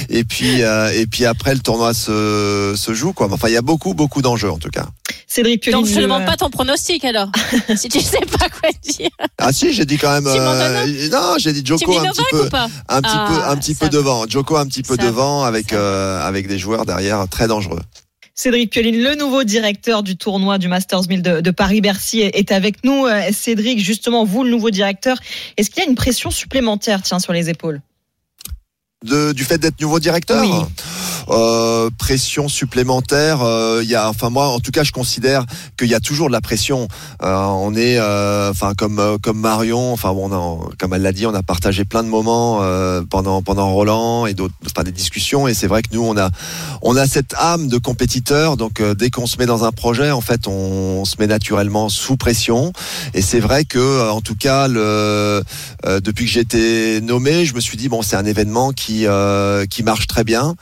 Speaker 8: et puis euh, et puis après le tournoi se se joue quoi enfin il y a beaucoup beaucoup d'enjeux en tout cas
Speaker 4: Cédric Pioline.
Speaker 3: Donc je ne demande pas ton pronostic alors, si tu sais pas quoi dire.
Speaker 8: ah si j'ai dit quand même euh, non j'ai dit Joko un petit peu
Speaker 3: ou pas
Speaker 8: un petit
Speaker 3: Ah,
Speaker 8: peu un petit peu
Speaker 3: va.
Speaker 8: devant Joko un petit peu
Speaker 3: Ça va.
Speaker 8: devant avec euh, avec des joueurs derrière très dangereux
Speaker 4: Cédric Pioline, le nouveau directeur du tournoi du Masters 1000 de, de Paris-Bercy, est avec nous. Euh, Cédric, justement, vous, le nouveau directeur, est-ce qu'il y a une pression supplémentaire, tiens, sur les épaules?
Speaker 8: De, du fait d'être nouveau directeur?
Speaker 4: Oui.
Speaker 8: Euh, pression supplémentaire euh, il y a enfin moi en tout cas je considère qu'il y a toujours de la pression. Euh, on est enfin comme comme Marion enfin bon, comme elle l'a dit on a partagé plein de moments pendant pendant Roland et d'autres enfin des discussions. Et c'est vrai que nous on a on a cette âme de compétiteur. Donc dès qu'on se met dans un projet en fait on, se met naturellement sous pression. Et c'est vrai que en tout cas le euh, depuis que j'ai été nommé, je me suis dit bon, c'est un événement qui euh, qui marche très bien.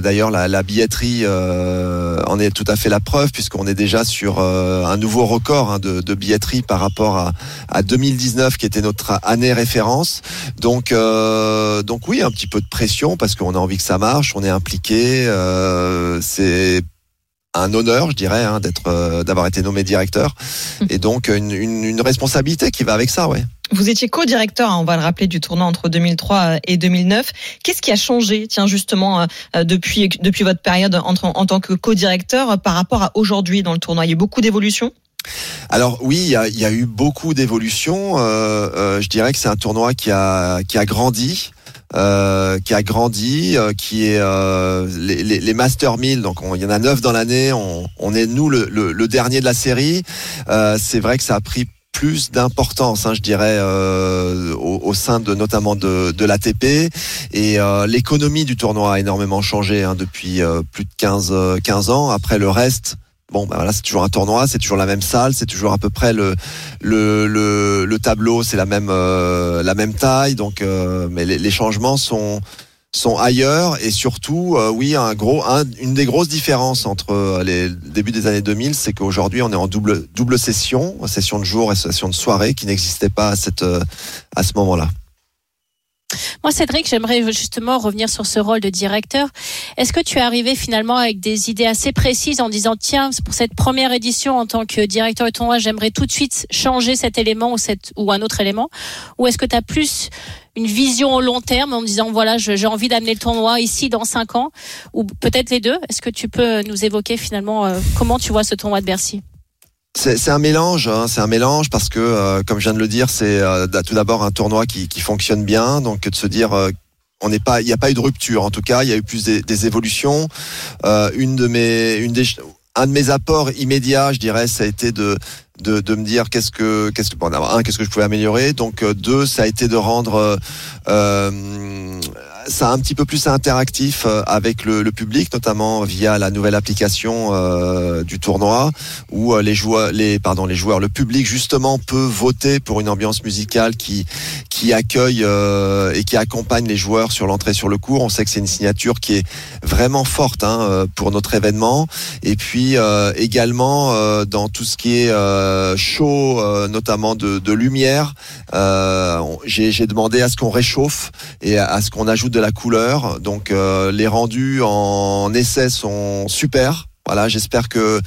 Speaker 8: D'ailleurs, la, la billetterie euh, en est tout à fait la preuve puisqu'on est déjà sur euh, un nouveau record hein, de, de billetterie par rapport à, à 2019 qui était notre année référence. Donc euh, donc oui, un petit peu de pression parce qu'on a envie que ça marche, on est impliqué. Euh, c'est un honneur, je dirais, hein, d'être, euh, d'avoir été nommé directeur, et donc une, une, une responsabilité qui va avec ça, ouais.
Speaker 4: Vous étiez co-directeur, hein, on va le rappeler, du tournoi entre 2003 et 2009. Qu'est-ce qui a changé, tiens, justement, euh, depuis, depuis votre période entre, en tant que co-directeur euh, par rapport à aujourd'hui dans le tournoi? Il y a eu beaucoup d'évolutions?
Speaker 8: Alors oui, il y a, il y a eu beaucoup d'évolutions. Euh, euh, je dirais que c'est un tournoi qui a qui a grandi. Euh, qui a grandi, euh, qui est euh, les, les, les Master 1000, donc on- il y en a neuf dans l'année, on, on est nous le, le, le dernier de la série. Euh, c'est vrai que ça a pris plus d'importance, hein, je dirais, euh, au, au sein de notamment de, de l'ATP. Et euh, l'économie du tournoi a énormément changé hein, depuis euh, plus de 15, euh, 15 ans. Après le reste, bon, bah voilà, c'est toujours un tournoi, c'est toujours la même salle, c'est toujours à peu près le le, le, le tableau, c'est la même euh, la même taille. Donc, euh, mais les, les changements sont sont ailleurs et surtout, euh, oui, un gros, un- une des grosses différences entre les le début des années 2000, c'est qu'aujourd'hui on est en double double session, session de jour et session de soirée, qui n'existait pas à cette euh, à ce moment-là.
Speaker 3: Moi, Cédric, j'aimerais justement revenir sur ce rôle de directeur. Est-ce que tu es arrivé finalement avec des idées assez précises en disant tiens, pour cette première édition en tant que directeur de tournoi, j'aimerais tout de suite changer cet élément ou, ou un autre élément? Ou est-ce que tu as plus une vision au long terme en disant voilà, j'ai envie d'amener le tournoi ici dans cinq ans? Ou peut-être les deux? Est-ce que tu peux nous évoquer finalement euh, comment tu vois ce tournoi de Bercy?
Speaker 8: C'est un mélange, hein, c'est un mélange parce que, euh, comme je viens de le dire, c'est euh, tout d'abord un tournoi qui, qui fonctionne bien, donc de se dire. euh, on n'est pas, il n'y a pas eu de rupture. En tout cas, il y a eu plus des, des évolutions. Euh, une de mes, une des, un de mes apports immédiats, je dirais, ça a été de de, de me dire qu'est-ce que qu'est-ce que bon, un qu'est-ce que je pouvais améliorer. Donc euh, deux, ça a été de rendre euh, ça un petit peu plus interactif avec le, le, public, notamment via la nouvelle application du tournoi, où les joueurs, les pardon, les joueurs, le public justement peut voter pour une ambiance musicale qui qui accueille et qui accompagne les joueurs sur l'entrée sur le cours. On sait que c'est une signature qui est vraiment forte hein, pour notre événement. Et puis également dans tout ce qui est show, notamment de, de lumière. J'ai demandé à ce qu'on réchauffe et à ce qu'on ajoute de la couleur. Donc euh, les rendus en essai sont super. Voilà, j'espère que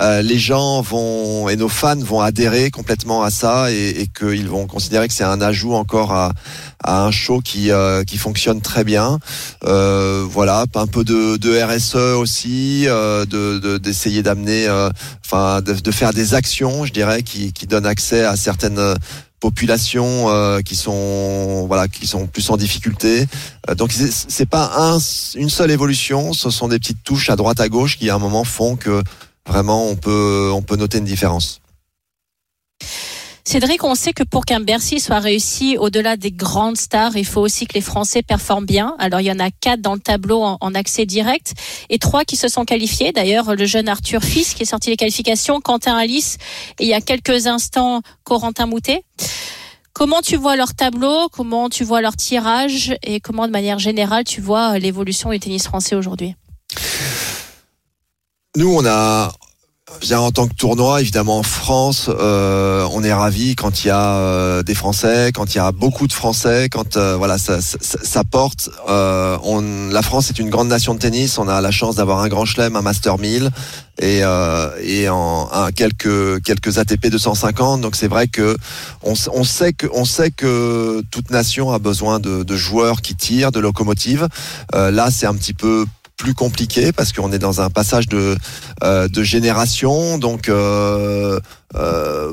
Speaker 8: euh, les gens vont et nos fans vont adhérer complètement à ça et, et qu'ils vont considérer que c'est un ajout encore à, à un show qui euh, qui fonctionne très bien. Euh, voilà, un peu de, de RSE aussi, de d'essayer d'amener, enfin de, de, faire des actions, je dirais, qui qui donnent accès à certaines populations euh, qui sont voilà qui sont plus en difficulté. Euh, donc c'est pas un, une seule évolution, ce sont des petites touches à droite à gauche qui à un moment font que vraiment on peut on peut noter une différence.
Speaker 3: Cédric, on sait que pour qu'un Bercy soit réussi au-delà des grandes stars, il faut aussi que les Français performent bien. Alors il y en a quatre dans le tableau en, accès direct et trois qui se sont qualifiés. D'ailleurs, le jeune Arthur Fils qui est sorti des qualifications, Quentin Alice et il y a quelques instants Corentin Moutet. Comment tu vois leur tableau? Comment tu vois leur tirage? Et comment, de manière générale, tu vois l'évolution du tennis français aujourd'hui?
Speaker 8: Nous, on a, en tant que tournoi, évidemment en France, euh, on est ravi quand il y a euh, des Français, quand il y a beaucoup de Français, quand euh, voilà ça, ça, ça porte. on, la France est une grande nation de tennis. On a la chance d'avoir un Grand Chelem, un Master 1000 et, et en, un, quelques quelques ATP 250. Donc c'est vrai que on, sait que on sait que toute nation a besoin de, de joueurs qui tirent, de locomotives. là, c'est un petit peu plus compliqué parce qu'on est dans un passage de, euh, de génération. Donc, euh, euh,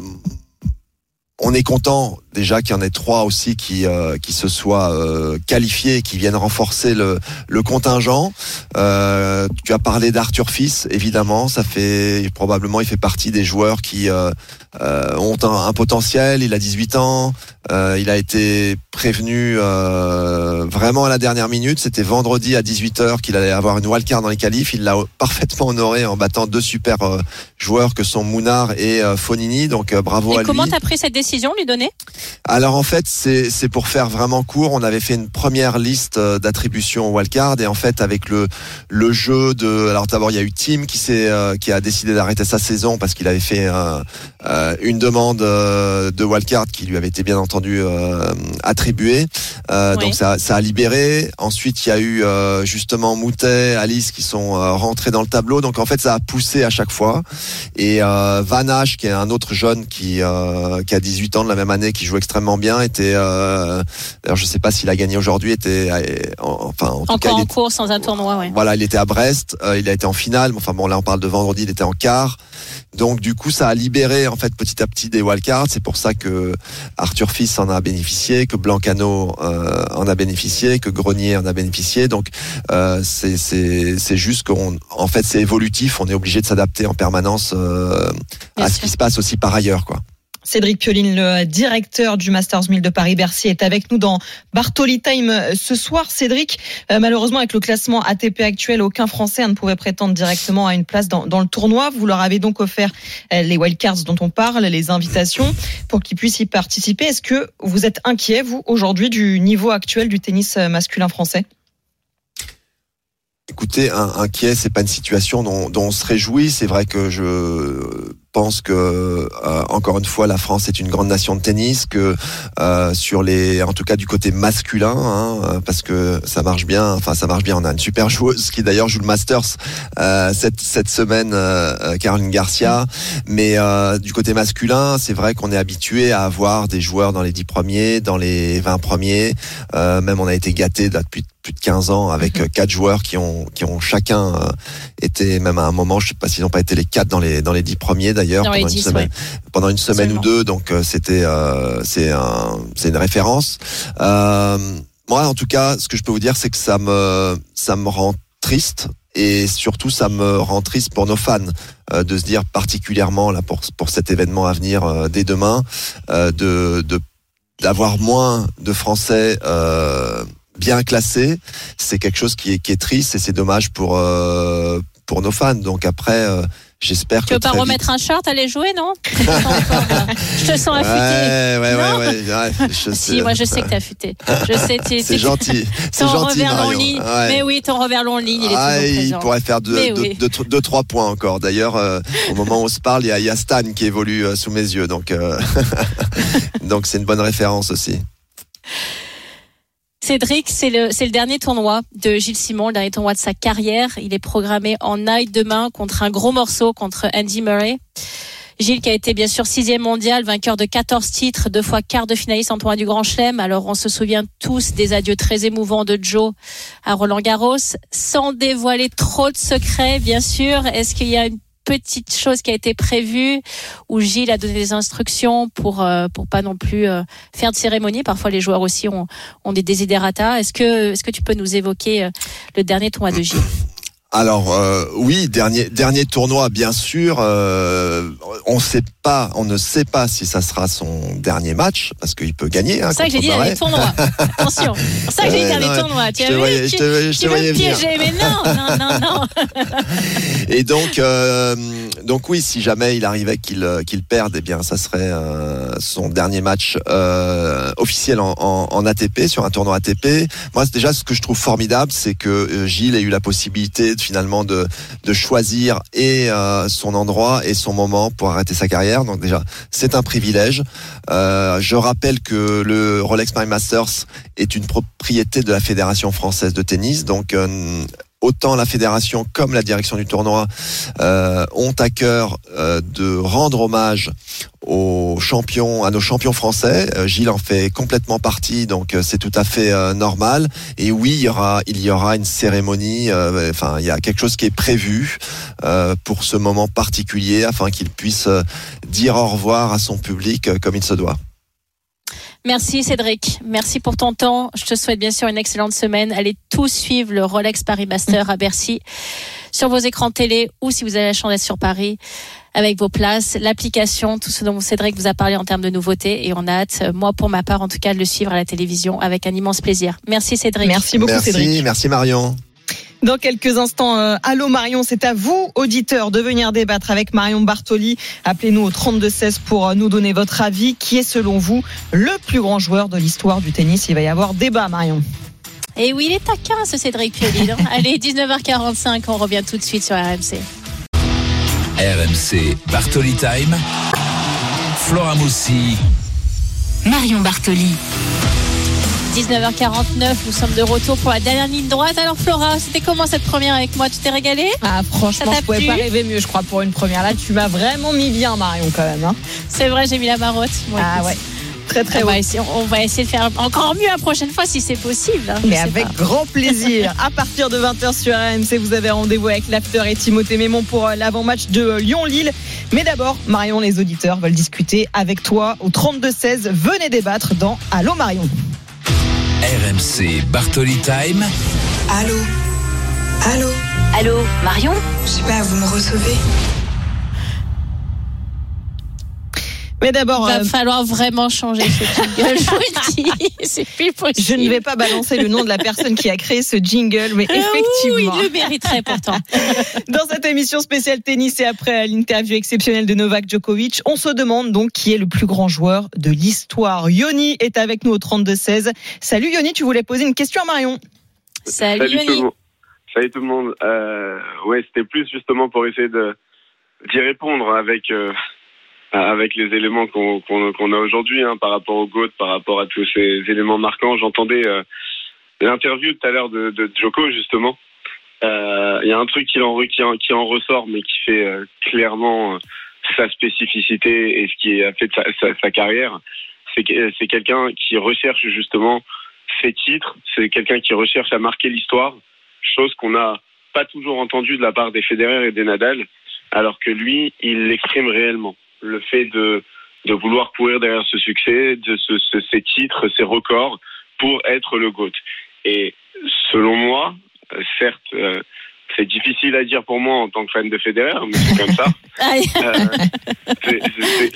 Speaker 8: on est content déjà qu'il y en ait trois aussi qui euh, qui se soient euh, qualifiés, qui viennent renforcer le, le contingent. Euh, tu as parlé d'Arthur Fils, évidemment, ça fait probablement il fait partie des joueurs qui euh, euh, ont un, un, potentiel. Il a 18 ans, il a été prévenu vraiment à la dernière minute. C'était vendredi à 18h qu'il allait avoir une wildcard dans les qualifs. Il l'a parfaitement honoré en battant deux super joueurs que sont Mounard et Fonini. Donc bravo
Speaker 3: et
Speaker 8: à lui.
Speaker 3: Comment t'as pris cette décision, lui donner?
Speaker 8: Alors en fait, c'est pour faire vraiment court. On avait fait une première liste euh, d'attributions au wildcard et en fait avec le le jeu de alors d'abord il y a eu Tim qui s'est euh, qui a décidé d'arrêter sa saison parce qu'il avait fait euh, une demande de wildcard qui lui avait été bien entendu attribuée. Donc ça, ça a libéré. Ensuite il y a eu justement Moutet, Alice qui sont rentrés dans le tableau. Donc en fait ça a poussé à chaque fois. Et Van Ash qui est un autre jeune qui qui a 18 ans de la même année qui joue extrêmement bien. Était, euh, alors je sais pas s'il a gagné aujourd'hui. Était, euh, enfin en
Speaker 3: tout cas, en cours sans un tournoi. Ouais.
Speaker 8: Voilà, il était à Brest. Euh, il a été en finale. Enfin bon, là on parle de vendredi. Il était en quart. Donc du coup, ça a libéré en fait petit à petit des wildcards. C'est pour ça que Arthur Fils en a bénéficié, que Blancano euh, en a bénéficié, que Grenier en a bénéficié. Donc euh, c'est c'est juste qu'on en fait c'est évolutif. On est obligé de s'adapter en permanence euh, à ce qui se passe aussi par ailleurs, quoi.
Speaker 4: Cédric Pioline, le directeur du Masters 1000 de Paris-Bercy, est avec nous dans Bartoli Time ce soir. Cédric, euh, malheureusement, avec le classement ATP actuel, aucun Français ne pouvait prétendre directement à une place dans, le tournoi. Vous leur avez donc offert euh, les wildcards dont on parle, les invitations, pour qu'ils puissent y participer. Est-ce que vous êtes inquiet, vous, aujourd'hui, du niveau actuel du tennis euh, masculin français?
Speaker 8: Écoutez, inquiet, c'est pas une situation dont, dont on se réjouit. C'est vrai que je pense que euh, encore une fois la France est une grande nation de tennis que euh, sur les en tout cas du côté masculin hein, euh, parce que ça marche bien enfin ça marche bien. On a une super joueuse qui d'ailleurs joue le Masters cette cette semaine Caroline Garcia. Mais du côté masculin c'est vrai qu'on est habitué à avoir des joueurs dans les 10 premiers dans les 20 premiers. Même on a été gâté depuis plus de 15 ans avec mhm. quatre joueurs qui ont qui ont chacun été même à un moment je sais pas s'ils n'ont pas été les quatre dans les dans les 10 premiers pendant, une semaine, pendant une semaine ou deux. Donc euh, c'était euh, c'est un c'est une référence. Euh, moi, en tout cas, ce que je peux vous dire, c'est que ça me ça me rend triste et surtout ça me rend triste pour nos fans de se dire particulièrement là pour pour cet événement à venir dès demain de de d'avoir moins de Français bien classé, c'est quelque chose qui est, qui est triste et c'est dommage pour euh, pour nos fans. Donc après, euh, j'espère que
Speaker 3: Tu veux pas remettre un short, aller jouer, non Je te sens affûté.
Speaker 8: Ouais, ouais,
Speaker 3: Non
Speaker 8: ouais, ouais, ouais, je
Speaker 3: Si,
Speaker 8: sais.
Speaker 3: moi je sais que t'es affûté. Je sais, tu
Speaker 8: C'est gentil, c'est
Speaker 3: Ton
Speaker 8: gentil
Speaker 3: revers long
Speaker 8: Marion.
Speaker 3: ligne.
Speaker 8: Ouais.
Speaker 3: Mais oui, ton revers long ligne, il est
Speaker 8: Ah, il
Speaker 3: présent.
Speaker 8: pourrait faire deux,
Speaker 3: Mais
Speaker 8: deux,
Speaker 3: oui.
Speaker 8: deux, deux, trois points encore. D'ailleurs, euh, au moment où on se parle, il y y a Stan qui évolue euh, sous mes yeux, donc euh, donc c'est une bonne référence aussi.
Speaker 3: Cédric, c'est le, c'est le dernier tournoi de Gilles Simon, le dernier tournoi de sa carrière. Il est programmé en night demain contre un gros morceau, contre Andy Murray. Gilles qui a été bien sûr sixième mondial, vainqueur de 14 titres, deux fois quart de finaliste en tournoi du Grand Chelem. Alors on se souvient tous des adieux très émouvants de Joe à Roland Garros. Sans dévoiler trop de secrets, bien sûr, est-ce qu'il y a une petite chose qui a été prévue où Gilles a donné des instructions pour euh, pour pas non plus euh, faire de cérémonie. Parfois les joueurs aussi ont ont des desiderata. Est-ce que, est-ce que tu peux nous évoquer euh, le dernier tournoi de Gilles?
Speaker 8: Alors euh, oui, dernier dernier tournoi bien sûr. Euh, on sait pas, on ne sait pas si ça sera son dernier match parce qu'il peut gagner. Hein,
Speaker 3: C'est ça que j'ai dit dernier tournoi. Attention. C'est ça que j'ai dit dernier tournoi. Tu
Speaker 8: je
Speaker 3: as
Speaker 8: te
Speaker 3: vu
Speaker 8: voyais- je
Speaker 3: Tu,
Speaker 8: je te
Speaker 3: tu veux
Speaker 8: voyais
Speaker 3: me
Speaker 8: venir.
Speaker 3: piéger, mais non, non, non, non.
Speaker 8: Et donc, euh, donc oui, si jamais il arrivait qu'il euh, qu'il perde, eh bien, ça serait euh, son dernier match euh, officiel en, en, en ATP sur un tournoi ATP. Moi, c'est déjà ce que je trouve formidable, c'est que Gilles ait eu la possibilité de, finalement de, de choisir et euh, son endroit et son moment pour arrêter sa carrière. Donc déjà, c'est un privilège. Euh, je rappelle que le Rolex Paris Masters est une propriété de la Fédération française de tennis. Donc euh, autant la fédération comme la direction du tournoi euh, ont à cœur euh, de rendre hommage aux champions, à nos champions français. Euh, Gilles en fait complètement partie, donc euh, c'est tout à fait normal. Et oui, il y aura, il y aura une cérémonie. Enfin, il y a quelque chose qui est prévu pour ce moment particulier, afin qu'il puisse dire au revoir à son public comme il se doit.
Speaker 3: Merci Cédric. Merci pour ton temps. Je te souhaite bien sûr une excellente semaine. Allez tous suivre le Rolex Paris Master à Bercy sur vos écrans télé ou si vous avez la chance d'être sur Paris avec vos places, l'application, tout ce dont Cédric vous a parlé en termes de nouveautés et on a hâte, moi pour ma part en tout cas, de le suivre à la télévision avec un immense plaisir. Merci Cédric.
Speaker 4: Merci beaucoup,
Speaker 8: merci,
Speaker 4: Cédric.
Speaker 8: merci Marion.
Speaker 4: Dans quelques instants, euh, allô Marion, c'est à vous, auditeurs, de venir débattre avec Marion Bartoli. Appelez-nous au 3216 pour euh, nous donner votre avis. Qui est selon vous le plus grand joueur de l'histoire du tennis? Il va y avoir débat, Marion.
Speaker 3: Et oui, il est taquin ce Cédric Pioli. Allez, 19h45, on revient tout de suite sur RMC.
Speaker 2: RMC Bartoli Time. Flora Moussi.
Speaker 1: Marion Bartoli.
Speaker 3: 19h49, nous sommes de retour pour la dernière ligne droite. Alors Flora, c'était comment cette première avec moi? Tu t'es régalée?
Speaker 4: Ah, franchement, je pouvais pas rêver mieux, je crois, pour une première. Là, tu m'as vraiment mis bien, Marion, quand même. Hein.
Speaker 3: C'est vrai, j'ai mis la marotte.
Speaker 4: Ah
Speaker 3: écoute,
Speaker 4: ouais, très très
Speaker 3: on,
Speaker 4: haut.
Speaker 3: va essayer, on va essayer de faire encore mieux la prochaine fois si c'est possible. hein,
Speaker 4: Mais avec
Speaker 3: pas.
Speaker 4: grand plaisir. À partir de 20h sur RMC, vous avez rendez-vous avec l'After et Timothée Mémon pour euh, l'avant-match de euh, Lyon-Lille. Mais d'abord, Marion, les auditeurs veulent discuter avec toi au 32-16. Venez débattre dans Allô Marion.
Speaker 2: RMC Bartoli Time.
Speaker 9: Allô? Allô?
Speaker 1: Allô, Marion?
Speaker 9: Je sais pas, vous me recevez?
Speaker 4: Mais d'abord,
Speaker 3: Il va
Speaker 4: euh,
Speaker 3: falloir vraiment changer ce jingle, je vous le dis. C'est plus possible.
Speaker 4: je ne vais pas balancer le nom de la personne qui a créé ce jingle, mais
Speaker 3: Ah oui,
Speaker 4: effectivement.
Speaker 3: il le mériterait pourtant.
Speaker 4: Dans cette émission spéciale tennis et après l'interview exceptionnelle de Novak Djokovic, on se demande donc qui est le plus grand joueur de l'histoire. Yoni est avec nous au 32-16. Salut Yoni, tu voulais poser une question à Marion
Speaker 3: Salut,
Speaker 10: Salut tout le
Speaker 3: Yoni.
Speaker 10: monde. Salut tout le monde. Euh, ouais, c'était plus justement pour essayer de d'y répondre avec euh, avec les éléments qu'on a aujourd'hui hein, par rapport au GOAT, par rapport à tous ces éléments marquants. J'entendais euh, l'interview tout à l'heure de, de Joko justement. Euh, Il y a un truc qui en, ressort, mais qui fait euh, clairement euh, sa spécificité et ce qui a fait de sa, carrière. C'est quelqu'un qui recherche justement ses titres. C'est quelqu'un qui recherche à marquer l'histoire, chose qu'on n'a pas toujours entendue de la part des Federer et des Nadal, alors que lui, il l'exprime réellement. Le fait de, de vouloir courir derrière ce succès, de ce, ce- ces titres, ces records, pour être le GOAT. Et selon moi, certes, euh, c'est difficile à dire pour moi en tant que fan de Federer, mais c'est comme ça. Euh,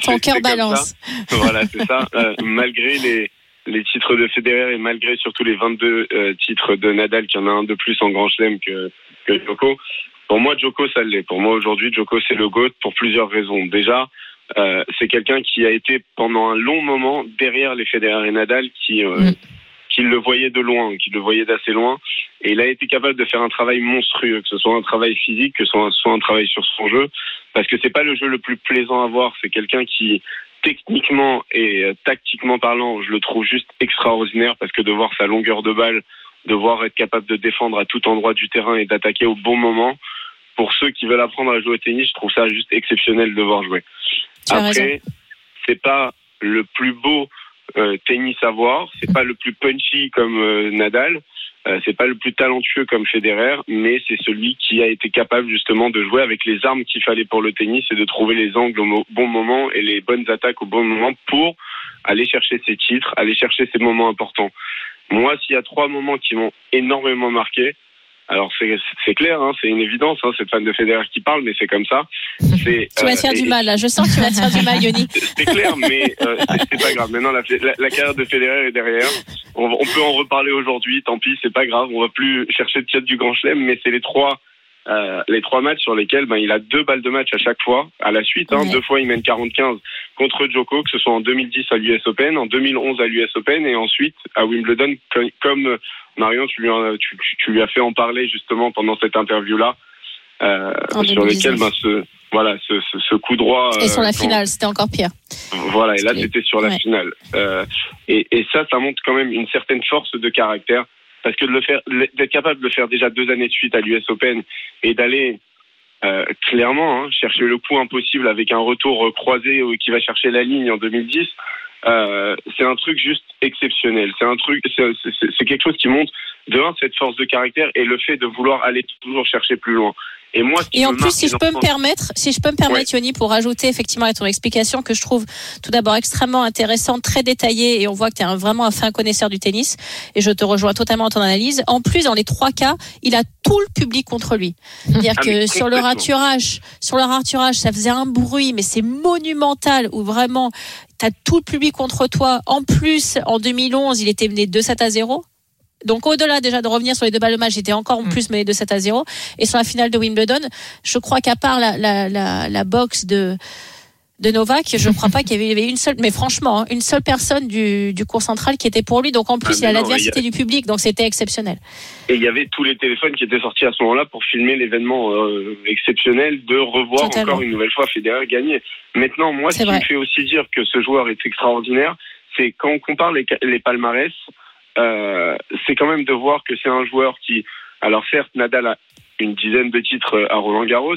Speaker 3: ton cœur
Speaker 10: ça.
Speaker 3: balance.
Speaker 10: Voilà, c'est ça. Euh, malgré les, les titres de Federer et malgré surtout les 22 euh, titres de Nadal, qui en a un de plus en Grand Chelem que, que Djoko, pour moi, Djoko, ça l'est. Pour moi, aujourd'hui, Djoko, c'est le GOAT pour plusieurs raisons. Déjà, euh, c'est quelqu'un qui a été pendant un long moment derrière les Federer et Nadal qui, euh,
Speaker 3: Mm.
Speaker 10: qui le voyait de loin, qui le voyait d'assez loin. Et il a été capable de faire un travail monstrueux, que ce soit un travail physique, que ce soit, soit un travail sur son jeu, parce que c'est pas le jeu le plus plaisant à voir. C'est quelqu'un qui, techniquement et euh, tactiquement parlant, je le trouve juste extraordinaire, parce que de voir sa longueur de balle, de voir être capable de défendre à tout endroit du terrain et d'attaquer au bon moment, pour ceux qui veulent apprendre à jouer au tennis, je trouve ça juste exceptionnel de voir jouer. Après, c'est pas le plus beau euh, tennis à voir, c'est pas le plus punchy comme euh, Nadal, euh, c'est pas le plus talentueux comme Federer, mais c'est celui qui a été capable justement de jouer avec les armes qu'il fallait pour le tennis et de trouver les angles au bon moment et les bonnes attaques au bon moment pour aller chercher ses titres, aller chercher ces moments importants. Moi, s'il y a trois moments qui m'ont énormément marqué, alors c'est c'est clair, hein, c'est une évidence, hein, c'est le fan de Federer qui parle, mais c'est comme ça. C'est,
Speaker 3: Tu vas
Speaker 10: euh,
Speaker 3: te faire
Speaker 10: et-
Speaker 3: du mal, là. Je sens que tu vas te faire du mal, Yoni.
Speaker 10: c'est clair, mais euh, c'est- pas grave. Maintenant, la, la, la carrière de Federer est derrière. On, on peut en reparler aujourd'hui. Tant pis, c'est pas grave. On va plus chercher le titre du Grand Chelem, mais c'est les trois, euh, les trois matchs sur lesquels ben, il a deux balles de match à chaque fois, à la suite. Hein,
Speaker 3: Ouais.
Speaker 10: Deux fois, il mène 40-15 contre Djoko, que ce soit en 2010 à l'US Open, en 2011 à l'US Open, et ensuite à Wimbledon, comme, euh, Marion, tu lui, en- tu, tu- tu lui as fait en parler justement pendant cette interview-là, euh, sur
Speaker 3: 2019.
Speaker 10: lesquels ben, ce, voilà, ce, ce, ce coup droit.
Speaker 3: Et sur la finale, c'était encore pire.
Speaker 10: voilà, et là c'était sur la
Speaker 3: ouais.
Speaker 10: finale. Euh, et, et ça, ça montre quand même une certaine force de caractère, parce que de le d'être capable de le faire déjà deux années de suite à l'US Open et d'aller euh, clairement hein, chercher le coup impossible avec un retour croisé euh, qui va chercher la ligne en 2010. Euh, c'est un truc juste exceptionnel. C'est un truc, c'est- quelque chose qui montre de un cette force de caractère et le fait de vouloir aller toujours chercher plus loin. Et moi,
Speaker 3: Et en plus, si je peux me permettre, si je peux me permettre, Yoni, pour rajouter effectivement à ton explication que je trouve tout d'abord extrêmement intéressante, très détaillée, et on voit que tu es un- vraiment un fin connaisseur du tennis, et je te rejoins totalement dans ton analyse. En plus, dans les trois cas, il a tout le public contre lui. C'est-à-dire
Speaker 10: Ah,
Speaker 3: que sur le raturage, sur le raturage, ça faisait un bruit, mais c'est monumental, où vraiment, tu as tout le public contre toi. En plus, en 2011, il était mené 2-7 à 0. Donc au-delà déjà de revenir sur les deux balles de match, j'étais encore en
Speaker 4: Mm.
Speaker 3: plus mené de 7 à 0. Et sur la finale de Wimbledon, je crois qu'à part la, la, la, la boxe de de Novak, je ne crois pas qu'il y avait une seule, mais franchement, hein, une seule personne du, du cours central qui était pour lui. Donc en plus,
Speaker 10: Ah,
Speaker 3: il a l'adversité du public, donc c'était exceptionnel.
Speaker 10: Et il y avait tous les téléphones qui étaient sortis à ce moment-là pour filmer l'événement euh, exceptionnel de revoir
Speaker 3: Totalement.
Speaker 10: encore une nouvelle fois Federer gagner. Maintenant, moi, ce qui me fait aussi dire que ce joueur est extraordinaire, c'est quand on compare les, les palmarès, euh, c'est quand même de voir que c'est un joueur qui, alors certes, Nadal a une dizaine de titres à Roland Garros,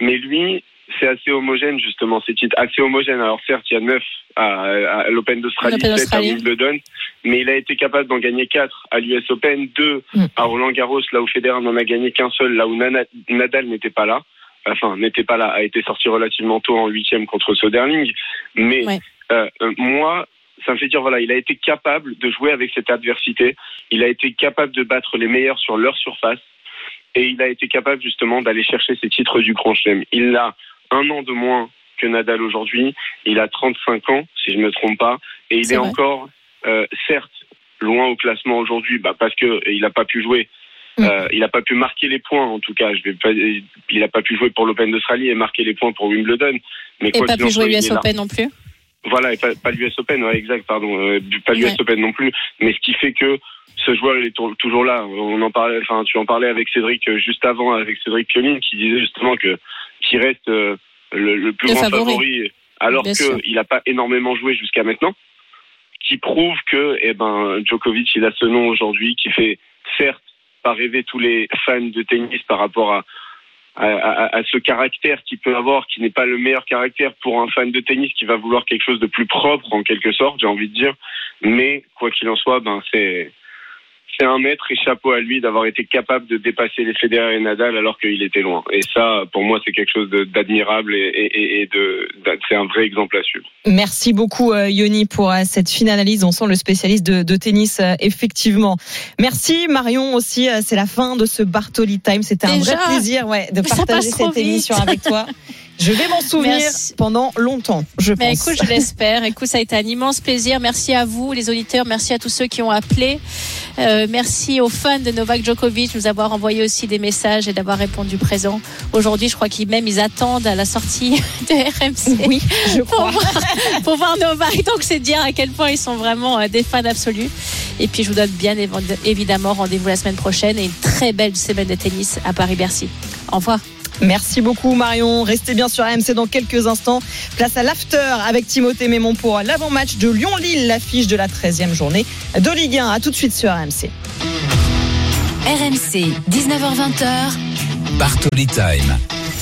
Speaker 10: mais lui, c'est assez homogène justement ces titres, assez homogène. Alors certes, il y a neuf à, à l'Open d'Australie,
Speaker 3: L'Open
Speaker 10: sept à
Speaker 3: d'Australie.
Speaker 10: Wimbledon, mais il a été capable d'en gagner quatre à l'US Open, deux
Speaker 4: Mm.
Speaker 10: à Roland Garros, là où Federer n'en a gagné qu'un seul, là où Nadal n'était pas là. Enfin, n'était pas là, a été sorti relativement tôt en huitième contre Soderling. Mais
Speaker 3: Ouais.
Speaker 10: euh, euh, moi, ça me fait dire voilà, il a été capable de jouer avec cette adversité. Il a été capable de battre les meilleurs sur leur surface. Et il a été capable justement d'aller chercher ses titres du Grand Chelem. Il a un an de moins que Nadal aujourd'hui. Il a 35 ans, si je ne me trompe pas. Et il est, encore, euh, certes, loin au classement aujourd'hui, bah, parce que il n'a pas pu jouer.
Speaker 3: Mm.
Speaker 10: Euh, il n'a pas pu marquer les points, en tout cas. Je vais pas, il n'a pas pu jouer pour l'Open d'Australie et marquer les points pour Wimbledon. Mais
Speaker 3: Et
Speaker 10: quoi
Speaker 3: pas
Speaker 10: qu'il
Speaker 3: pu jouer l'US. Open non plus.
Speaker 10: Voilà, et pas, pas l'US Open, ouais, exact, pardon, euh, pas l'US
Speaker 3: Ouais.
Speaker 10: Open non plus. Mais ce qui fait que ce joueur, il est tou- toujours là. On en parlait, enfin, tu en parlais avec Cédric juste avant, avec Cédric Colin, qui disait justement que qu'il reste euh, le, le plus
Speaker 3: Le
Speaker 10: grand
Speaker 3: favori.
Speaker 10: favori, alors qu'il n'a pas énormément joué jusqu'à maintenant, qui prouve que, eh ben, Djokovic, il a ce nom aujourd'hui, qui fait certes pas rêver tous les fans de tennis par rapport à à, à- à ce caractère qu'il peut avoir, qui n'est pas le meilleur caractère pour un fan de tennis qui va vouloir quelque chose de plus propre en quelque sorte, j'ai envie de dire. Mais quoi qu'il en soit, ben c'est c'est un maître et chapeau à lui d'avoir été capable de dépasser les Federer et Nadal alors qu'il était loin. Et ça, pour moi, c'est quelque chose d'admirable et, et, et- et de, d'a- c'est un vrai exemple à suivre.
Speaker 4: Merci beaucoup euh, Yoni pour euh, cette fine analyse. On sent le spécialiste de, de tennis euh, effectivement. Merci Marion aussi. C'est la fin de ce Bartoli Time. C'était un vrai plaisir ouais, de partager cette
Speaker 3: vite.
Speaker 4: émission avec toi. Je vais m'en souvenir
Speaker 3: Merci.
Speaker 4: pendant longtemps, je
Speaker 3: Mais
Speaker 4: pense.
Speaker 3: écoute, je l'espère. Écoute, ça a été un immense plaisir. Merci à vous, les auditeurs. Merci à tous ceux qui ont appelé. Euh, merci aux fans de Novak Djokovic de nous avoir envoyé aussi des messages et d'avoir répondu présent. Aujourd'hui, je crois qu'ils même ils attendent à la sortie de RMC.
Speaker 4: Oui, je
Speaker 3: pour
Speaker 4: crois.
Speaker 3: voir, pour voir Novak. Donc, c'est dire à quel point ils sont vraiment euh, des fans absolus. Et puis, je vous donne bien évi- évidemment rendez-vous la semaine prochaine et une très belle semaine de tennis à Paris-Bercy. Au revoir.
Speaker 4: Merci beaucoup Marion. Restez bien sur AMC dans quelques instants. Place à l'after avec Timothée Mémon pour l'avant-match de Lyon-Lille, l'affiche de la 13e journée de Ligue 1. À tout de suite sur AMC.
Speaker 1: RMC, 19h20h.
Speaker 2: Bartoli Time.